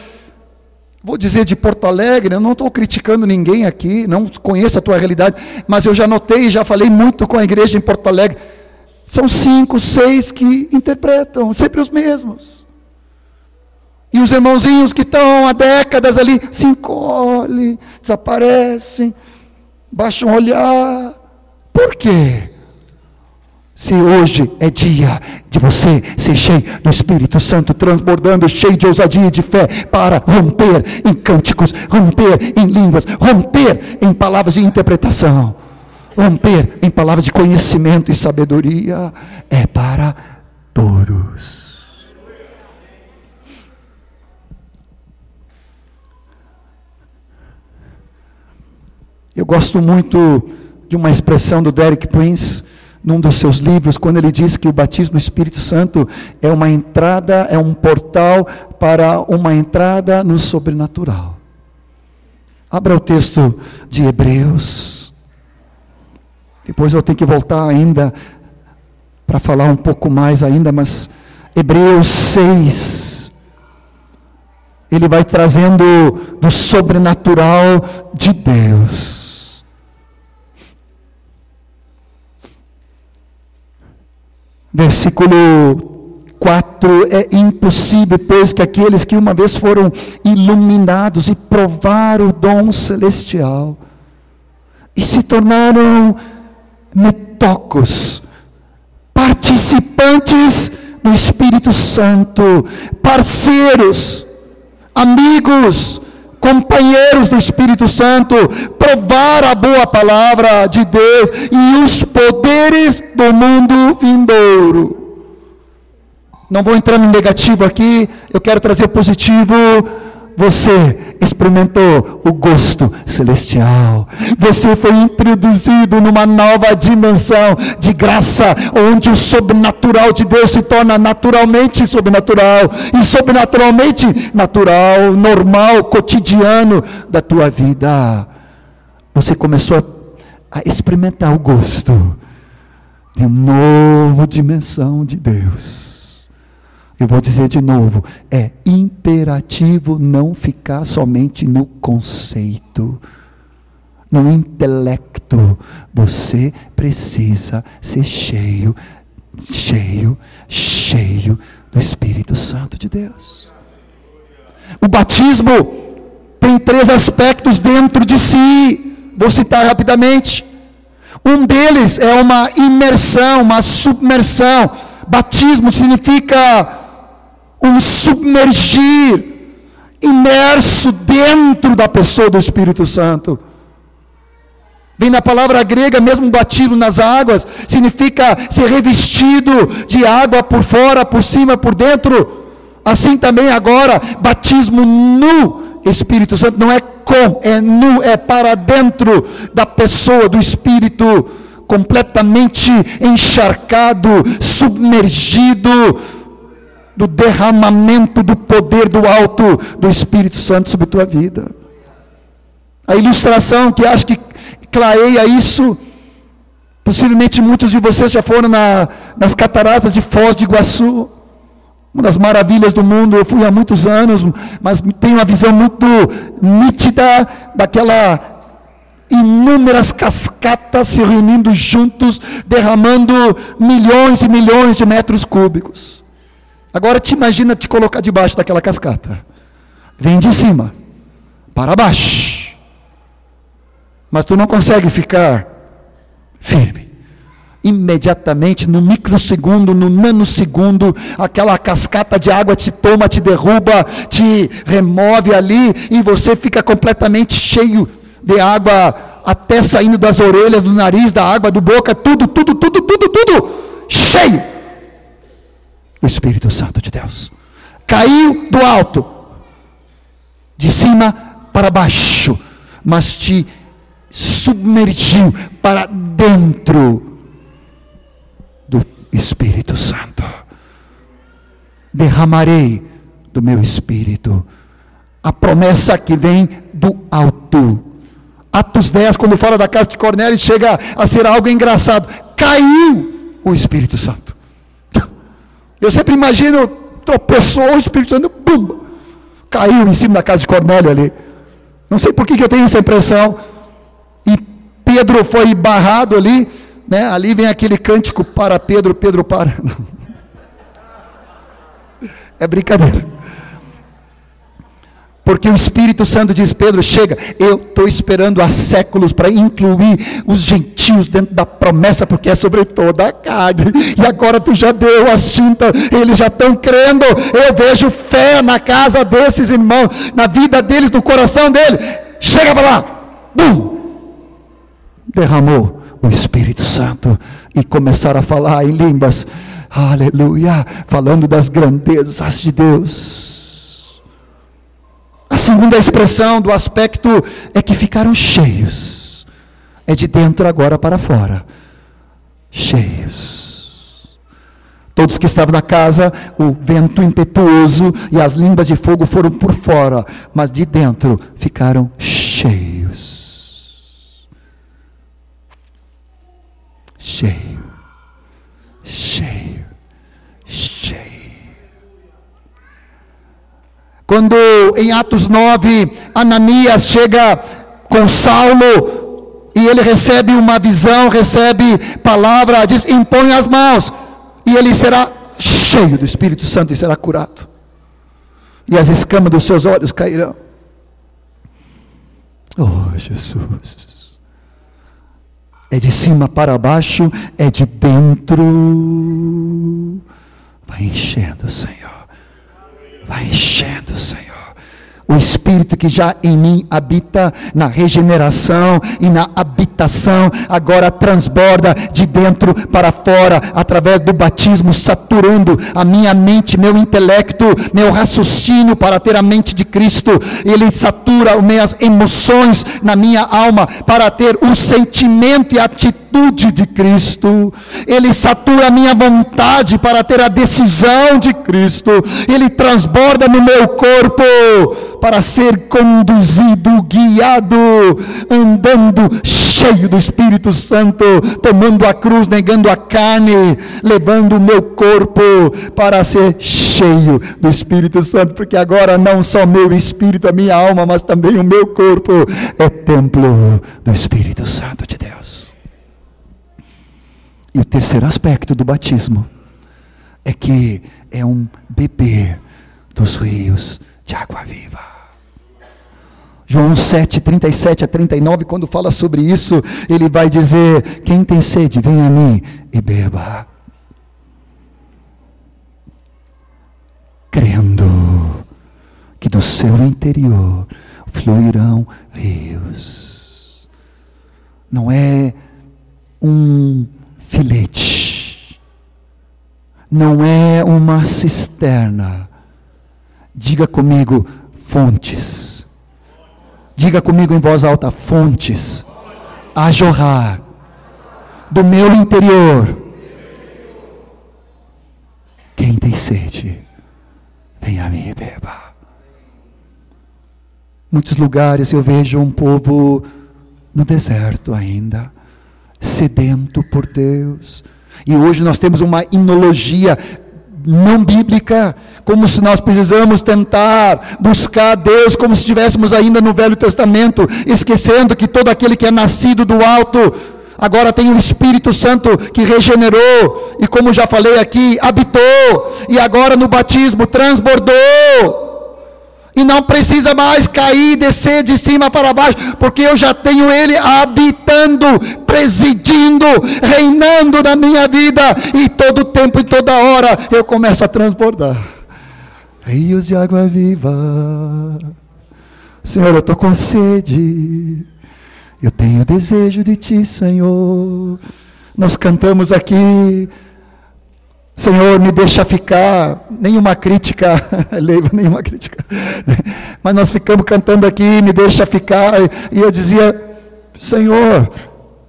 Vou dizer de Porto Alegre, eu não estou criticando ninguém aqui, não conheço a tua realidade, mas eu já notei, já falei muito com a igreja em Porto Alegre. São cinco, seis que interpretam, sempre os mesmos. E os irmãozinhos que estão há décadas ali se encolhem, desaparecem, baixam o olhar. Por quê? Se hoje é dia de você ser cheio do Espírito Santo, transbordando, cheio de ousadia e de fé, para romper em cânticos, romper em línguas, romper em palavras de interpretação, romper em palavras de conhecimento e sabedoria, é para todos. Eu gosto muito de uma expressão do Derek Prince num dos seus livros, quando ele diz que o batismo no Espírito Santo é uma entrada, é um portal para uma entrada no sobrenatural. Abra o texto de Hebreus. Depois eu tenho que voltar ainda para falar um pouco mais ainda, mas Hebreus 6. Ele vai trazendo do sobrenatural de Deus. Versículo 4: É impossível, pois, que aqueles que uma vez foram iluminados e provaram o dom celestial e se tornaram metocos, participantes do Espírito Santo, parceiros, amigos, companheiros do Espírito Santo, provar a boa palavra de Deus e os poderes do mundo vindouro. Não vou entrar no negativo aqui, eu quero trazer positivo você experimentou o gosto celestial. Você foi introduzido numa nova dimensão de graça, onde o sobrenatural de Deus se torna naturalmente sobrenatural e sobrenaturalmente natural, normal, cotidiano da tua vida. Você começou a experimentar o gosto de uma nova dimensão de Deus. Eu vou dizer de novo: é imperativo não ficar somente no conceito, no intelecto. Você precisa ser cheio, cheio, cheio do Espírito Santo de Deus. O batismo tem três aspectos dentro de si. Vou citar rapidamente. Um deles é uma imersão, uma submersão. Batismo significa um submergir, imerso dentro da pessoa do Espírito Santo. Vem na palavra grega, mesmo batido nas águas, significa ser revestido de água por fora, por cima, por dentro. Assim também agora, batismo no Espírito Santo, não é com, é nu, é para dentro da pessoa, do Espírito, completamente encharcado, submergido do derramamento do poder do alto do Espírito Santo sobre tua vida. A ilustração que acho que clareia isso, possivelmente muitos de vocês já foram na, nas cataratas de Foz de Iguaçu, uma das maravilhas do mundo. Eu fui há muitos anos, mas tenho uma visão muito nítida daquela inúmeras cascatas se reunindo juntos, derramando milhões e milhões de metros cúbicos. Agora te imagina te colocar debaixo daquela cascata. Vem de cima para baixo. Mas tu não consegue ficar firme. Imediatamente, no microsegundo, no nanosegundo, aquela cascata de água te toma, te derruba, te remove ali e você fica completamente cheio de água até saindo das orelhas, do nariz, da água, do boca, tudo, tudo, tudo, tudo, tudo cheio o Espírito Santo de Deus. Caiu do alto, de cima para baixo, mas te submergiu para dentro do Espírito Santo. Derramarei do meu espírito. A promessa que vem do alto. Atos 10, quando fala da casa de Cornélio, chega a ser algo engraçado. Caiu o Espírito Santo. Eu sempre imagino, tropeçou o Espírito Santo, caiu em cima da casa de Cornélio ali. Não sei por que, que eu tenho essa impressão. E Pedro foi barrado ali, né? Ali vem aquele cântico para Pedro, Pedro para. [LAUGHS] É brincadeira. Porque o Espírito Santo diz: Pedro, chega, eu estou esperando há séculos para incluir os gentios dentro da promessa, porque é sobre toda a carne. E agora tu já deu a cinta, eles já estão crendo. Eu vejo fé na casa desses irmãos, na vida deles, no coração deles. Chega para lá, Bum! derramou o Espírito Santo e começaram a falar em línguas. Aleluia, falando das grandezas de Deus. A segunda expressão do aspecto é que ficaram cheios. É de dentro agora para fora. Cheios. Todos que estavam na casa, o vento impetuoso e as línguas de fogo foram por fora, mas de dentro ficaram cheios. Cheio. Cheio. Quando em Atos 9, Ananias chega com Saulo e ele recebe uma visão, recebe palavra, diz: impõe as mãos, e ele será cheio do Espírito Santo e será curado. E as escamas dos seus olhos cairão. Oh, Jesus. É de cima para baixo, é de dentro. Vai enchendo, Senhor. Vai enchendo, Senhor. O Espírito que já em mim habita na regeneração e na habitação, agora transborda de dentro para fora, através do batismo, saturando a minha mente, meu intelecto, meu raciocínio para ter a mente de Cristo. Ele satura as minhas emoções na minha alma para ter o sentimento e a atitude de Cristo. Ele satura a minha vontade para ter a decisão de Cristo. Ele transborda no meu corpo para ser conduzido, guiado, andando cheio do Espírito Santo, tomando a cruz, negando a carne, levando o meu corpo para ser cheio do Espírito Santo, porque agora não só meu espírito, a minha alma, mas também o meu corpo é templo do Espírito Santo de Deus. E o terceiro aspecto do batismo é que é um beber dos rios de água viva. João 7, 37 a 39, quando fala sobre isso, ele vai dizer: Quem tem sede, venha a mim e beba. Crendo que do seu interior fluirão rios. Não é um filete, não é uma cisterna. Diga comigo, fontes. Diga comigo em voz alta: fontes a jorrar do meu interior. Quem tem sede, venha a mim e beba. Muitos lugares eu vejo um povo no deserto ainda, sedento por Deus. E hoje nós temos uma inologia não bíblica, como se nós precisamos tentar buscar Deus como se estivéssemos ainda no Velho Testamento, esquecendo que todo aquele que é nascido do alto, agora tem o Espírito Santo que regenerou, e como já falei aqui, habitou, e agora no batismo transbordou e não precisa mais cair e descer de cima para baixo, porque eu já tenho Ele habitando, presidindo, reinando na minha vida, e todo tempo e toda hora eu começo a transbordar rios de água viva. Senhor, eu estou com sede, eu tenho desejo de Ti, Senhor. Nós cantamos aqui Senhor, me deixa ficar, nenhuma crítica, [LAUGHS] leiva, nenhuma crítica. [LAUGHS] Mas nós ficamos cantando aqui, me deixa ficar, e eu dizia, Senhor,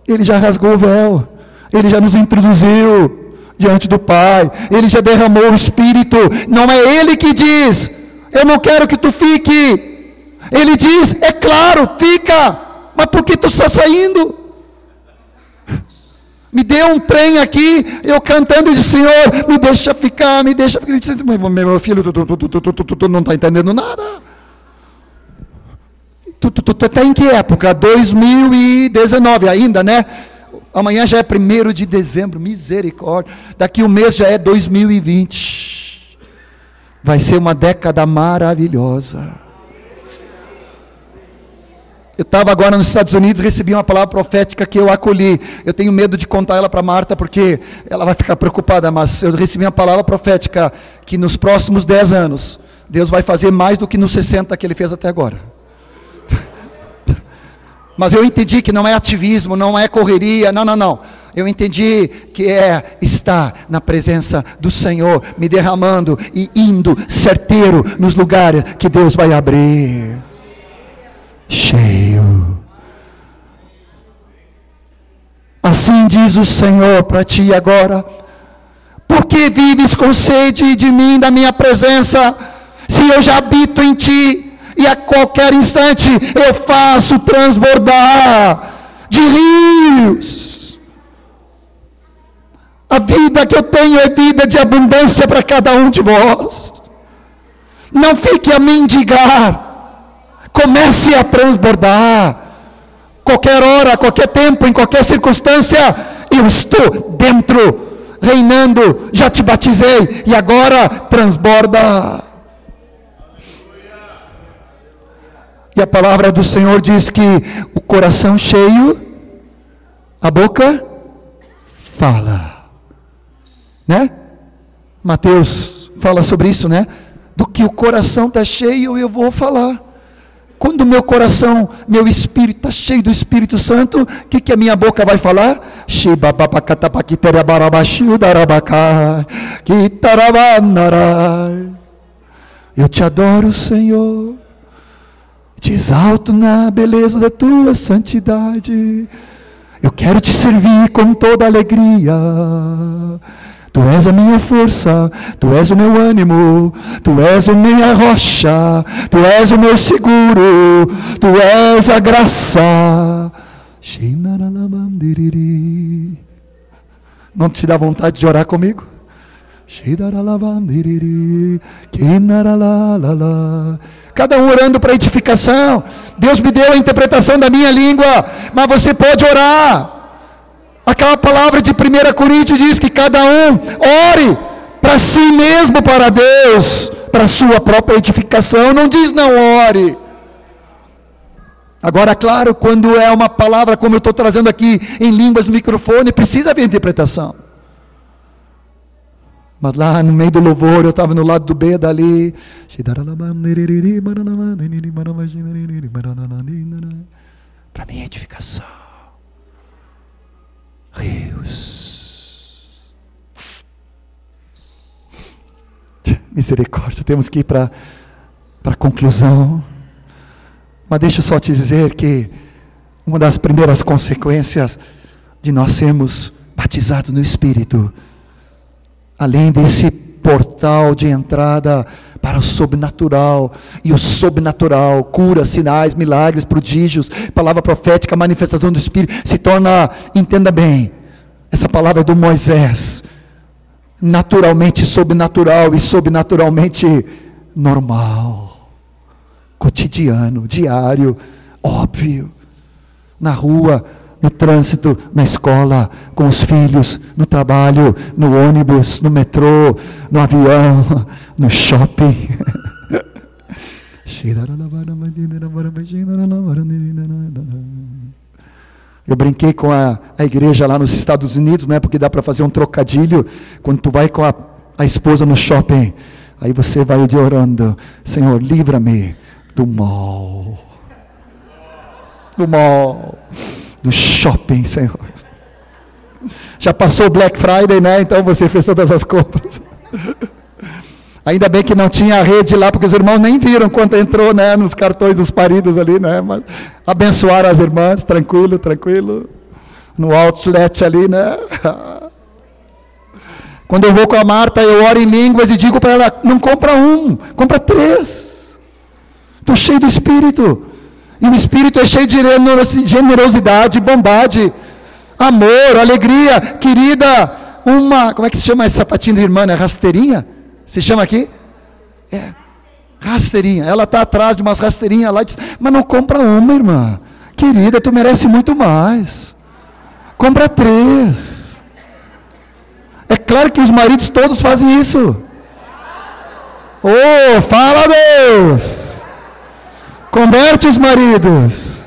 Ele já rasgou o véu, Ele já nos introduziu diante do Pai, Ele já derramou o Espírito, não é Ele que diz, eu não quero que tu fique, Ele diz, é claro, fica, mas por que tu está saindo? Me deu um trem aqui, eu cantando de Senhor, me deixa ficar, me deixa ficar. Meu filho, tu, tu, tu, não está entendendo nada. Tu, tu, tu, tu tá em que época? 2019 ainda, né? Amanhã já é 1 de dezembro, misericórdia. Daqui um mês já é 2020. Vai ser uma década maravilhosa. Eu estava agora nos Estados Unidos, recebi uma palavra profética que eu acolhi. Eu tenho medo de contar ela para Marta, porque ela vai ficar preocupada, mas eu recebi uma palavra profética que nos próximos 10 anos, Deus vai fazer mais do que nos 60 que ele fez até agora. [LAUGHS] Mas eu entendi que não é ativismo, não é correria, não, não, não. Eu entendi que é estar na presença do Senhor, me derramando e indo certeiro nos lugares que Deus vai abrir. Cheio. Assim diz o Senhor para ti agora. Por que vives com sede de mim, da minha presença, se eu já habito em ti? e a qualquer instante eu faço transbordar de rios. A vida que eu tenho é vida de abundância para cada um de vós. Não fique a mendigar, comece a transbordar. Qualquer hora, qualquer tempo, em qualquer circunstância, eu estou dentro, reinando. Já te batizei e agora transborda. E a palavra do Senhor diz que o coração cheio, a boca fala. Né? Mateus fala sobre isso, né? Do que o coração está cheio, eu vou falar. Quando meu coração, meu espírito está cheio do Espírito Santo, o que, que a minha boca vai falar? Eu te adoro, Senhor. Te exalto na beleza da tua santidade. Eu quero te servir com toda alegria. Tu és a minha força, tu és o meu ânimo, tu és a minha rocha, tu és o meu seguro, tu és a graça. Não te dá vontade de orar comigo? Cada um orando para edificação. Deus me deu a interpretação da minha língua, mas você pode orar. Aquela palavra de 1 Coríntios diz que cada um ore para si mesmo, para Deus, para sua própria edificação. Não diz não ore. Agora, claro, quando é uma palavra como eu estou trazendo aqui em línguas no microfone, precisa haver interpretação. Mas lá no meio do louvor, eu estava no lado do B dali. Para minha edificação. Rios. Misericórdia, temos que ir para a conclusão. Mas deixa eu só te dizer que uma das primeiras consequências de nós sermos batizados no Espírito além desse portal de entrada para o sobrenatural, e o sobrenatural, cura, sinais, milagres, prodígios, palavra profética, manifestação do Espírito, se torna, entenda bem, essa palavra é do Moisés, naturalmente sobrenatural e sobrenaturalmente normal, cotidiano, diário, óbvio, na rua, no trânsito, na escola, com os filhos, no trabalho, no ônibus, no metrô, no avião, [LAUGHS] no shopping. [LAUGHS] Eu brinquei com a, a igreja lá nos Estados Unidos, né? Porque dá para fazer um trocadilho quando tu vai com a, a esposa no shopping. Aí você vai orando, Senhor, livra-me do mal. Do mal do shopping, Senhor. Já passou o Black Friday, né? Então você fez todas as compras. Ainda bem que não tinha rede lá, porque os irmãos nem viram quando entrou, né? Nos cartões dos paridos ali, né? Mas abençoaram as irmãs, tranquilo, tranquilo. No outlet ali, né? Quando eu vou com a Marta, eu oro em línguas e digo para ela: não compra um, compra três. Estou cheio do Espírito. E o Espírito é cheio de generosidade, bondade, amor, alegria. Querida, uma. Como é que se chama esse sapatinho de irmã? É rasteirinha? Se chama aqui? É. Rasteirinha. Ela está atrás de umas rasteirinhas lá diz: Mas não compra uma, irmã. Querida, tu merece muito mais. Compra três. É claro que os maridos todos fazem isso. Oh, fala Deus! Converte os maridos.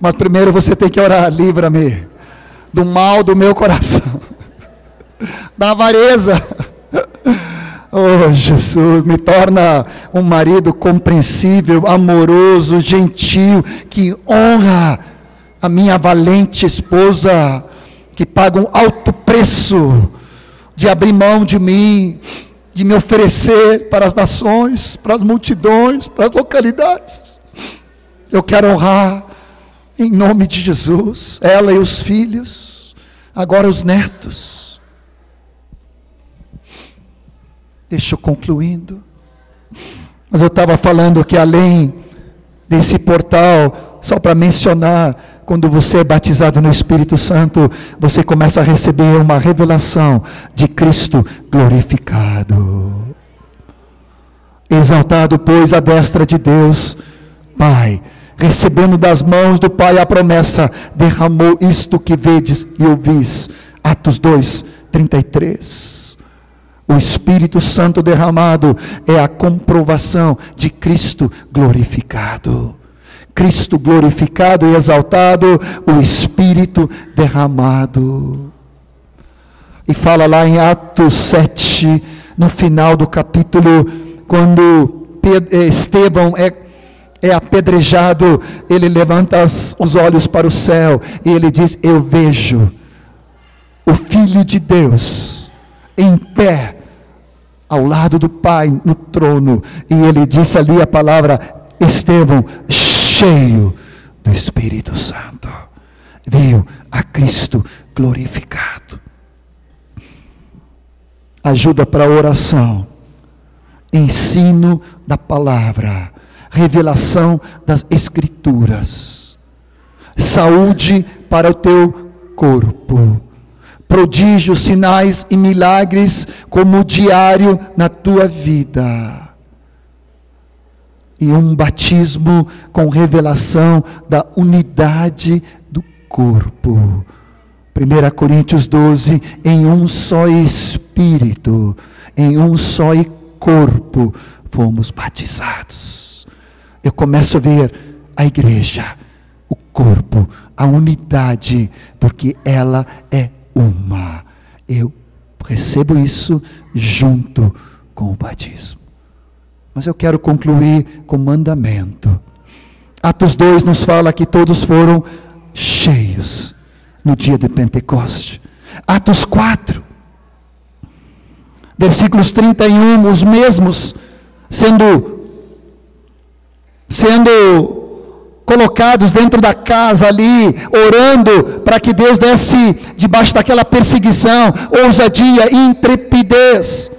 Mas primeiro você tem que orar, livra-me do mal do meu coração, [LAUGHS] da avareza. Oh, Jesus, me torna um marido compreensível, amoroso, gentil, que honra a minha valente esposa, que paga um alto preço de abrir mão de mim, de me oferecer para as nações, para as multidões, para as localidades. Eu quero honrar em nome de Jesus, ela e os filhos, agora os netos Deixa eu concluindo. Mas eu estava falando que além desse portal, só para mencionar, quando você é batizado no Espírito Santo, você começa a receber uma revelação de Cristo glorificado. Exaltado, pois, a destra de Deus, Pai, recebendo das mãos do Pai a promessa, derramou isto que vedes e ouvis. Atos 2, 33. O Espírito Santo derramado é a comprovação de Cristo glorificado. Cristo glorificado e exaltado, o Espírito derramado. E fala lá em Atos 7, no final do capítulo, quando eh, Estevão é, é apedrejado, ele levanta os olhos para o céu e ele diz: Eu vejo o Filho de Deus em pé ao lado do Pai no trono, e ele disse ali a palavra Estevão, cheio do Espírito Santo, viu a Cristo glorificado. Ajuda para a oração, ensino da palavra, revelação das Escrituras, saúde para o teu corpo prodígios, sinais e milagres como diário na tua vida. E um batismo com revelação da unidade do corpo. 1 Coríntios 12, em um só espírito, em um só corpo, fomos batizados. Eu começo a ver a igreja, o corpo, a unidade, porque ela é uma. Eu recebo isso junto com o batismo. Mas eu quero concluir com mandamento. Atos 2 nos fala que todos foram cheios no dia de Pentecoste. Atos 4, versículos 31, os mesmos sendo sendo colocados dentro da casa ali, orando para que Deus desse debaixo daquela perseguição, ousadia, intrepidez.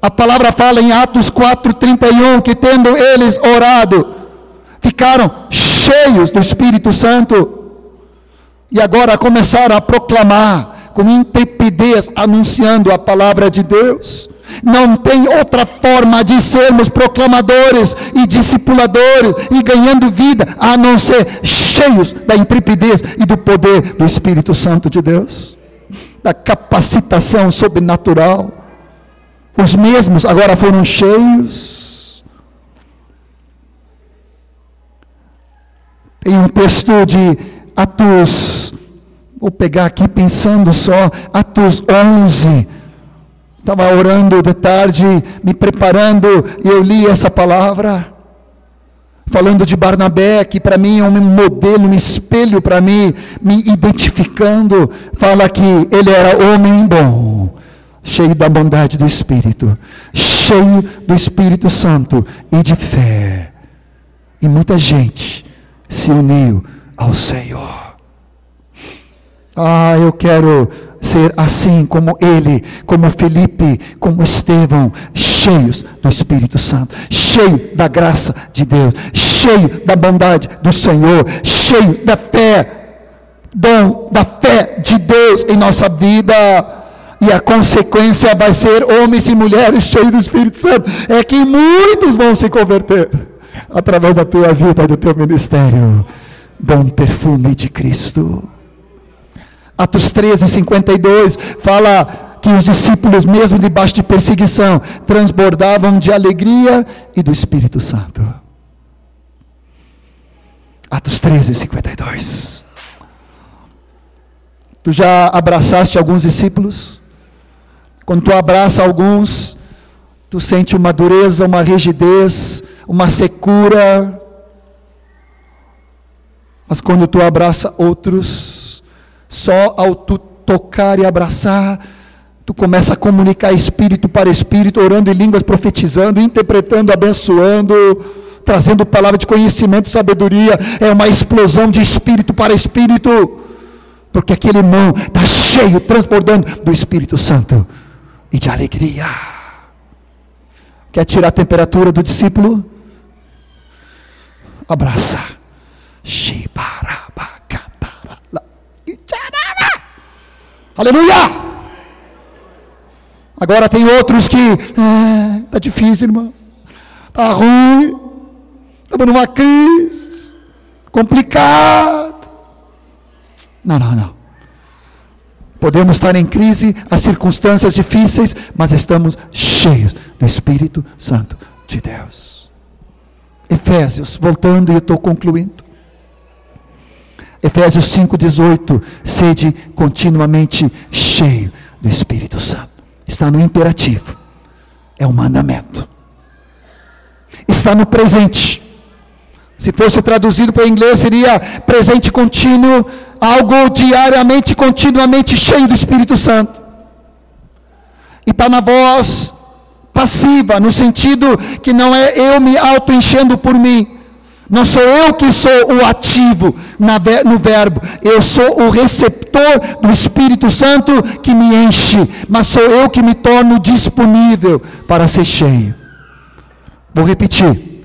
A palavra fala em Atos 4:31 que tendo eles orado, ficaram cheios do Espírito Santo e agora começaram a proclamar com intrepidez anunciando a palavra de Deus. Não tem outra forma de sermos proclamadores e discipuladores e ganhando vida a não ser cheios da intrepidez e do poder do Espírito Santo de Deus, da capacitação sobrenatural. Os mesmos agora foram cheios. Tem um texto de Atos, vou pegar aqui pensando só, Atos 11 Estava orando de tarde, me preparando, e eu li essa palavra. Falando de Barnabé, que para mim é um modelo, um espelho para mim, me identificando. Fala que ele era homem bom, cheio da bondade do Espírito, cheio do Espírito Santo e de fé. E muita gente se uniu ao Senhor. Ah, eu quero ser assim como ele, como Felipe, como Estevão, cheios do Espírito Santo, cheio da graça de Deus, cheio da bondade do Senhor, cheio da fé dom da fé de Deus em nossa vida. E a consequência vai ser homens e mulheres cheios do Espírito Santo. É que muitos vão se converter através da tua vida e do teu ministério. Bom perfume de Cristo. Atos 13, 52 fala que os discípulos, mesmo debaixo de perseguição, transbordavam de alegria e do Espírito Santo. Atos 13, 52. Tu já abraçaste alguns discípulos? Quando tu abraça alguns, tu sente uma dureza, uma rigidez, uma secura. Mas quando tu abraça outros, só ao tu tocar e abraçar, tu começa a comunicar espírito para espírito, orando em línguas, profetizando, interpretando, abençoando, trazendo palavra de conhecimento e sabedoria. É uma explosão de espírito para espírito, porque aquele irmão está cheio, transbordando do Espírito Santo e de alegria. Quer tirar a temperatura do discípulo? Abraça. Aleluia! Agora tem outros que está é, difícil, irmão. Está ruim. Estamos numa crise. Complicado. Não, não, não. Podemos estar em crise, as circunstâncias difíceis, mas estamos cheios do Espírito Santo de Deus. Efésios, voltando e eu estou concluindo. Efésios 5,18: sede continuamente cheio do Espírito Santo. Está no imperativo, é um mandamento. Está no presente. Se fosse traduzido para o inglês, seria presente contínuo algo diariamente, continuamente cheio do Espírito Santo. E está na voz passiva, no sentido que não é eu me auto-enchendo por mim. Não sou eu que sou o ativo no verbo, eu sou o receptor do Espírito Santo que me enche, mas sou eu que me torno disponível para ser cheio. Vou repetir.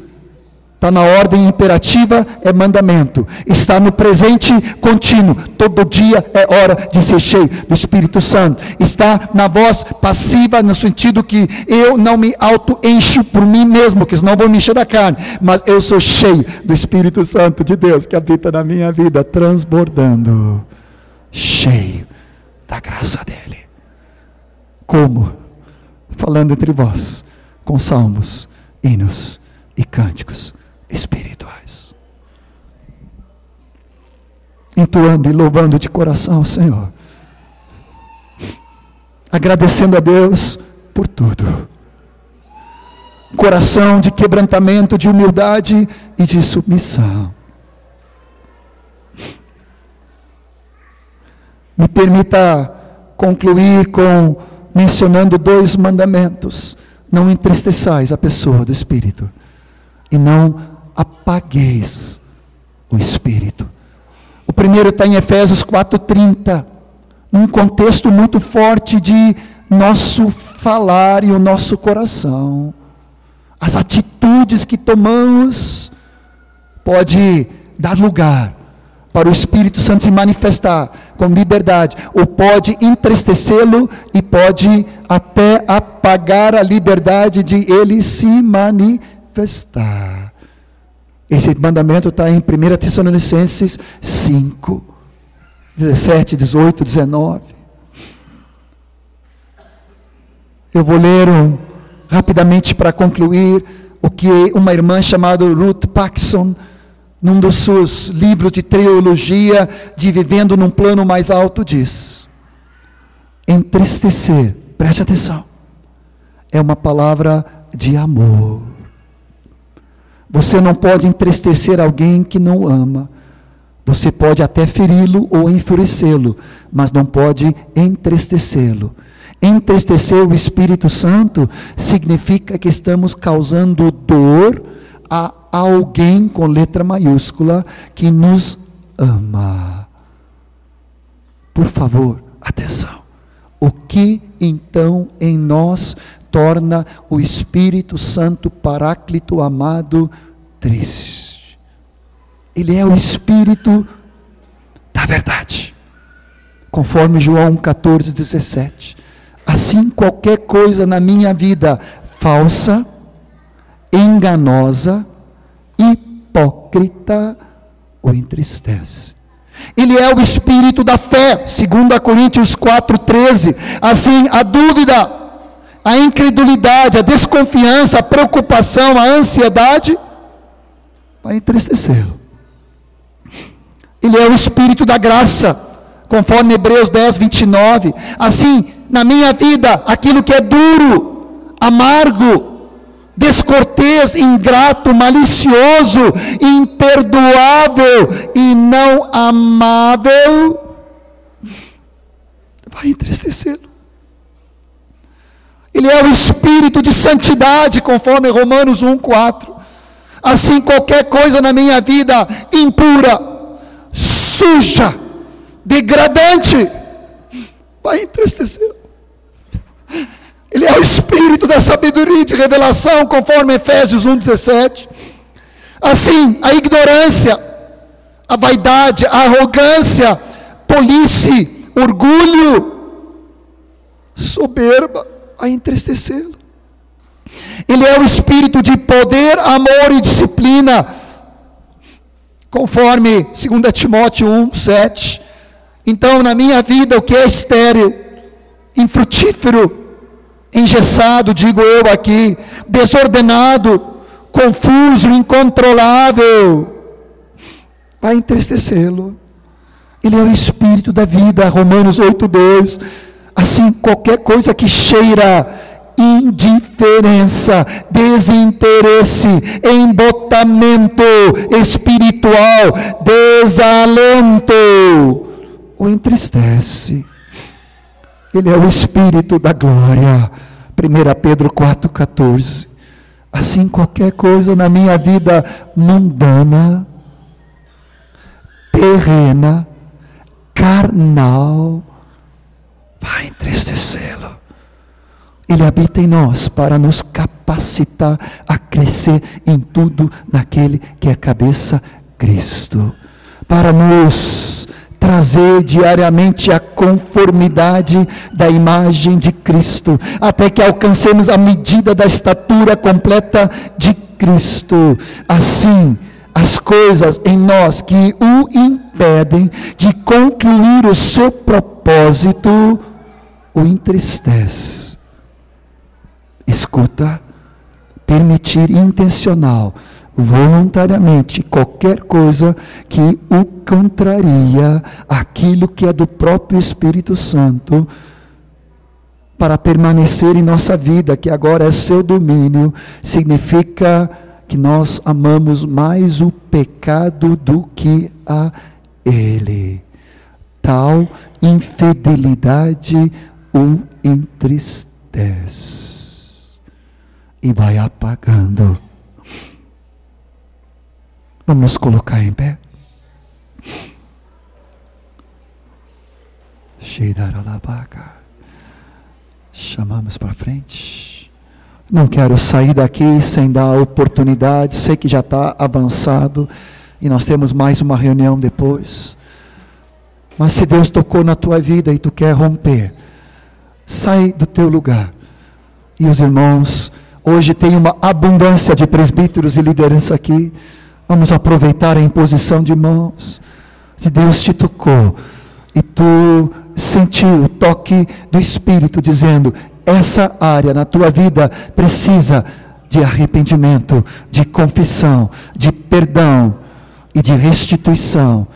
Está na ordem imperativa, é mandamento. Está no presente contínuo. Todo dia é hora de ser cheio do Espírito Santo. Está na voz passiva, no sentido que eu não me auto-encho por mim mesmo, que senão vou me encher da carne. Mas eu sou cheio do Espírito Santo de Deus que habita na minha vida, transbordando. Cheio da graça dEle. Como? Falando entre vós, com salmos, hinos e cânticos espirituais. Entoando e louvando de coração o Senhor. Agradecendo a Deus por tudo. Coração de quebrantamento, de humildade e de submissão. Me permita concluir com mencionando dois mandamentos. Não entristeçais a pessoa do Espírito e não apagueis o espírito. O primeiro está em Efésios 4,30, num contexto muito forte de nosso falar e o nosso coração. As atitudes que tomamos pode dar lugar para o Espírito Santo se manifestar com liberdade, ou pode entristecê-lo e pode até apagar a liberdade de ele se manifestar. Esse mandamento está em 1 Tessalonicenses 5, 17, 18, 19. Eu vou ler um, rapidamente para concluir o que uma irmã chamada Ruth Paxson, num dos seus livros de teologia, de Vivendo num Plano Mais Alto, diz: entristecer, preste atenção, é uma palavra de amor. Você não pode entristecer alguém que não ama. Você pode até feri-lo ou enfurecê-lo, mas não pode entristecê-lo. Entristecer o Espírito Santo significa que estamos causando dor a alguém com letra maiúscula que nos ama. Por favor, atenção. O que então em nós torna o Espírito Santo Paráclito amado triste. Ele é o Espírito da da verdade. Conforme João 14, 17. Assim, qualquer coisa na minha vida falsa, enganosa, hipócrita, o entristece. Ele é o espírito da fé, 2 Coríntios 4,13. Assim, a dúvida, a incredulidade, a desconfiança, a preocupação, a ansiedade, vai entristecê-lo. Ele é o espírito da graça, conforme Hebreus 10, 29. Assim, na minha vida, aquilo que é duro, amargo, descortês, ingrato, malicioso, imperdoável e não amável, vai entristecê-lo. Ele é o espírito de santidade, conforme Romanos 1,4. Assim, qualquer coisa na minha vida impura, suja, degradante, vai entristecê-lo. Ele é o espírito da sabedoria e de revelação, conforme Efésios 1,17. Assim, a ignorância, a vaidade, a arrogância, police, orgulho, soberba, a entristecê-lo. Ele é o espírito de poder, amor e disciplina, conforme 2 Timóteo 1, 7. Então, na minha vida, o que é estéril, infrutífero, engessado, digo eu aqui, desordenado, confuso, incontrolável, vai entristecê-lo. Ele é o espírito da vida, Romanos 8:2. Assim, qualquer coisa que cheira indiferença, desinteresse, embotamento espiritual, desalento, o entristece. Ele é o Espírito da glória. 1 Pedro 4,14. Assim, qualquer coisa na minha vida mundana, terrena, carnal, vai entristecê-lo. Ele habita em nós para nos capacitar a crescer em tudo naquele que é cabeça, Cristo. Para nos trazer diariamente a conformidade da imagem de Cristo, até que alcancemos a medida da estatura completa de Cristo. Assim, as coisas em nós que o impedem de concluir o seu propósito o entristece. Escuta, permitir intencional voluntariamente qualquer coisa que o contraria aquilo que é do próprio Espírito Santo para permanecer em nossa vida, que agora é seu domínio, significa que nós amamos mais o pecado do que a ele. Tal infidelidade o entristece e vai apagando Vamos colocar em pé. Chamamos para frente. Não quero sair daqui sem dar oportunidade. Sei que já está avançado e nós temos mais uma reunião depois. Mas se Deus tocou na tua vida e tu quer romper, sai do teu lugar. E os irmãos, hoje tem uma abundância de presbíteros e liderança aqui. Vamos aproveitar a imposição de mãos. Se Deus te tocou e tu sentiu o toque do Espírito dizendo: essa área na tua vida precisa de arrependimento, de confissão, de perdão e de restituição.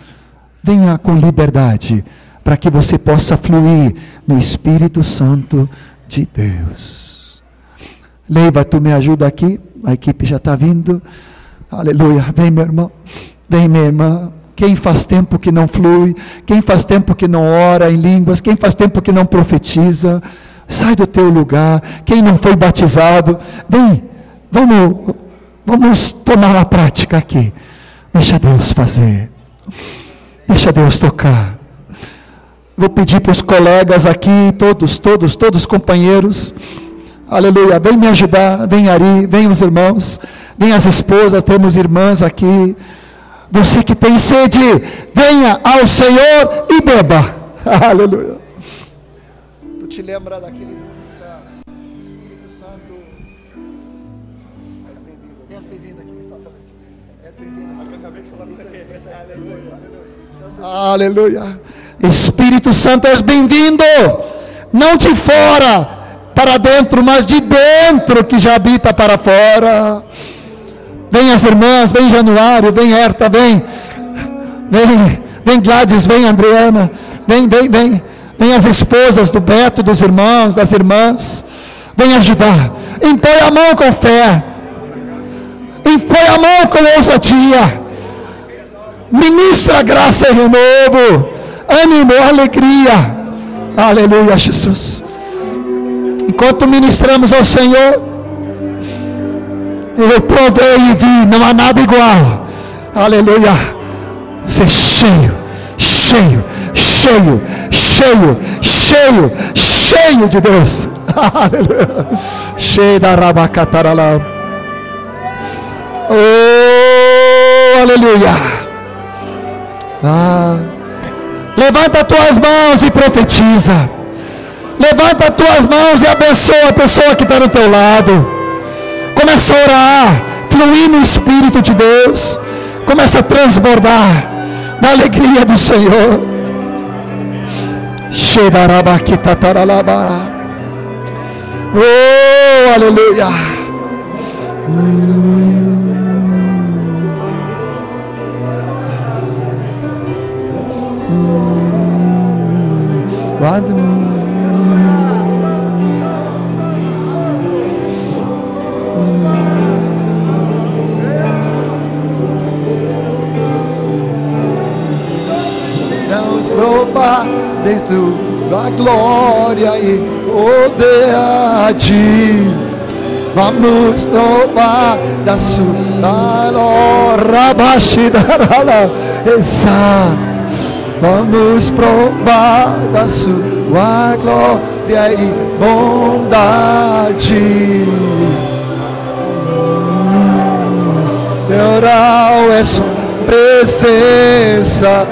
Venha com liberdade para que você possa fluir no Espírito Santo de Deus. Leiva, tu me ajuda aqui, a equipe já está vindo. Aleluia. Vem, meu irmão. Vem, minha irmã. Quem faz tempo que não flui, quem faz tempo que não ora em línguas, quem faz tempo que não profetiza, sai do teu lugar. Quem não foi batizado, vem, vamos, vamos tomar a prática aqui. Deixa Deus fazer, deixa Deus tocar. Vou pedir para os colegas aqui, todos, todos, todos os companheiros, aleluia, vem me ajudar, vem Ari, vem os irmãos. Vem as esposas, temos irmãs aqui. Você que tem sede, venha ao Senhor e beba. [LAUGHS] Aleluia. Tu te lembra daquele música Espírito Santo? És bem-vindo aqui, exatamente. És bem-vindo. Acabei de falar Aleluia. Espírito Santo, és bem-vindo. Não de fora para dentro, mas de dentro que já habita para fora. Vem as irmãs, vem Januário, vem Herta, vem. Vem, vem Gladys, vem Adriana. Vem, vem, vem. Vem as esposas do Beto, dos irmãos, das irmãs. Vem ajudar. Impõe a mão com fé. Impõe a mão com ousadia. Ministra graça e renovo. Ânimo, alegria. Aleluia, Jesus. Enquanto ministramos ao Senhor, eu provei e vi, não há nada igual. Aleluia. Ser cheio, cheio, cheio, cheio, cheio, cheio de Deus. [LAUGHS] Aleluia. Cheio da rabacataralá. Oh, aleluia. Ah. Levanta tuas mãos e profetiza. Levanta tuas mãos e abençoa a pessoa que está do teu lado. Começa a orar, fluir no Espírito de Deus. Começa a transbordar da alegria do Senhor. Oh, aleluia. Hum. Hum. Provar desde a glória e poder a ti. Vamos provar da sua glória, Vamos provar da sua glória e bondade. Oral é sua presença.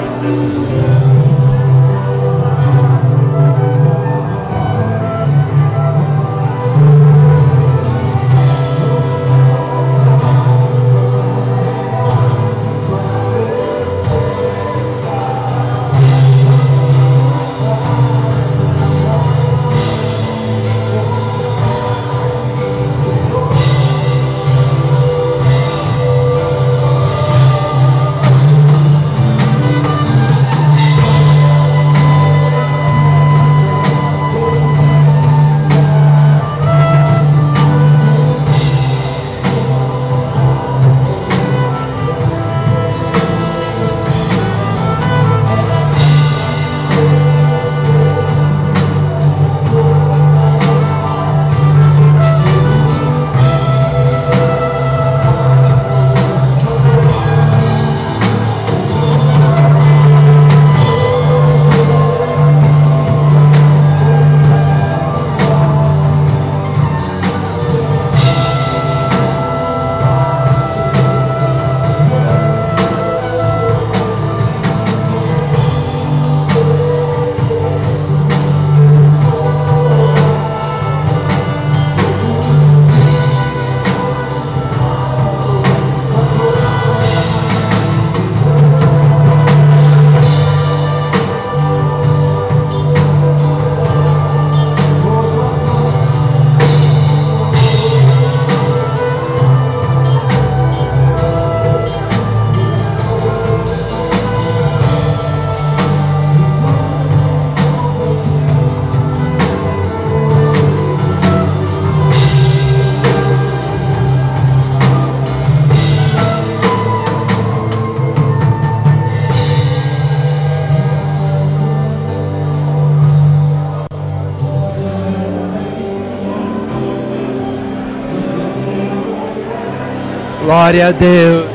Glória a Deus.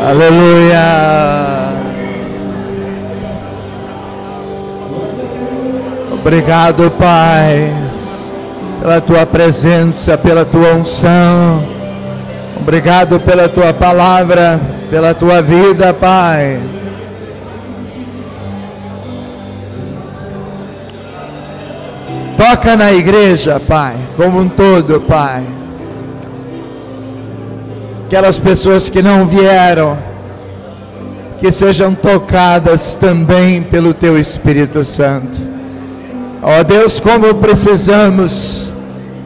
Aleluia. Obrigado, Pai, pela tua presença, pela tua unção. Obrigado pela tua palavra, pela tua vida, Pai. Toca na igreja, Pai, como um todo, Pai. Aquelas pessoas que não vieram, que sejam tocadas também pelo Teu Espírito Santo. Ó oh, Deus, como precisamos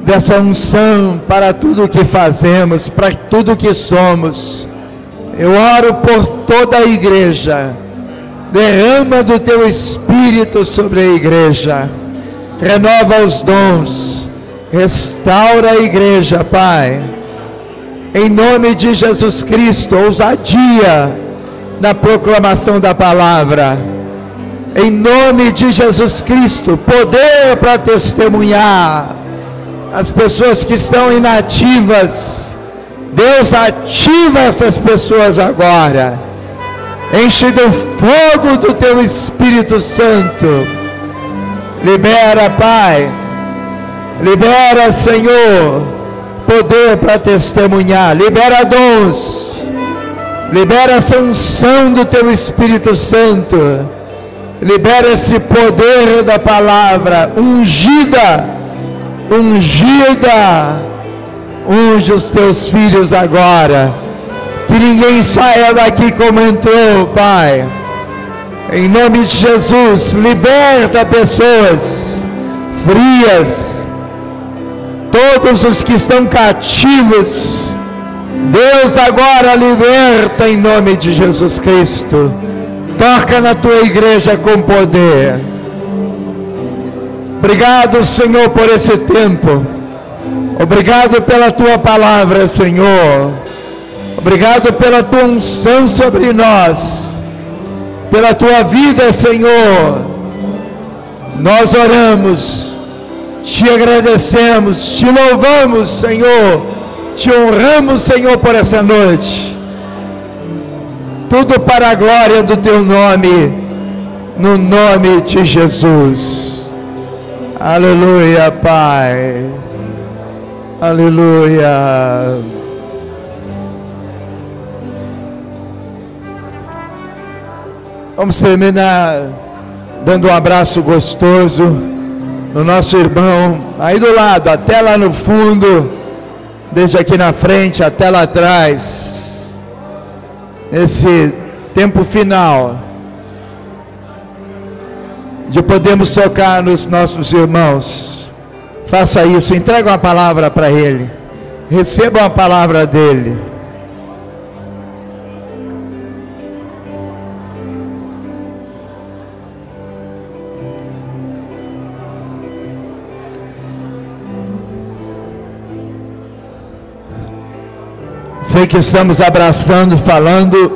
dessa unção para tudo que fazemos, para tudo que somos. Eu oro por toda a igreja. Derrama do teu espírito sobre a igreja. Renova os dons. Restaura a igreja, Pai. Em nome de Jesus Cristo, ousadia na proclamação da palavra. Em nome de Jesus Cristo, poder para testemunhar as pessoas que estão inativas. Deus ativa essas pessoas agora. Enche do fogo do teu Espírito Santo. Libera, Pai. Libera, Senhor, poder para testemunhar. Libera dons. Libera essa unção do teu Espírito Santo. Libera esse poder da palavra ungida ungida, unge os teus filhos agora, que ninguém saia daqui como entrou, Pai. Em nome de Jesus, liberta pessoas frias, todos os que estão cativos. Deus agora liberta em nome de Jesus Cristo. Toca na tua igreja com poder. Obrigado, Senhor, por esse tempo. Obrigado pela tua palavra, Senhor. Obrigado pela tua unção sobre nós. Pela tua vida, Senhor. Nós oramos, te agradecemos, te louvamos, Senhor. Te honramos, Senhor, por essa noite. Tudo para a glória do teu nome, no nome de Jesus. Aleluia, Pai. Aleluia. Vamos terminar dando um abraço gostoso no nosso irmão, aí do lado, até lá no fundo, desde aqui na frente até lá atrás, nesse tempo final de podermos tocar nos nossos irmãos. Faça isso, entrega uma palavra para ele. Receba uma palavra dele. Sei que estamos abraçando, falando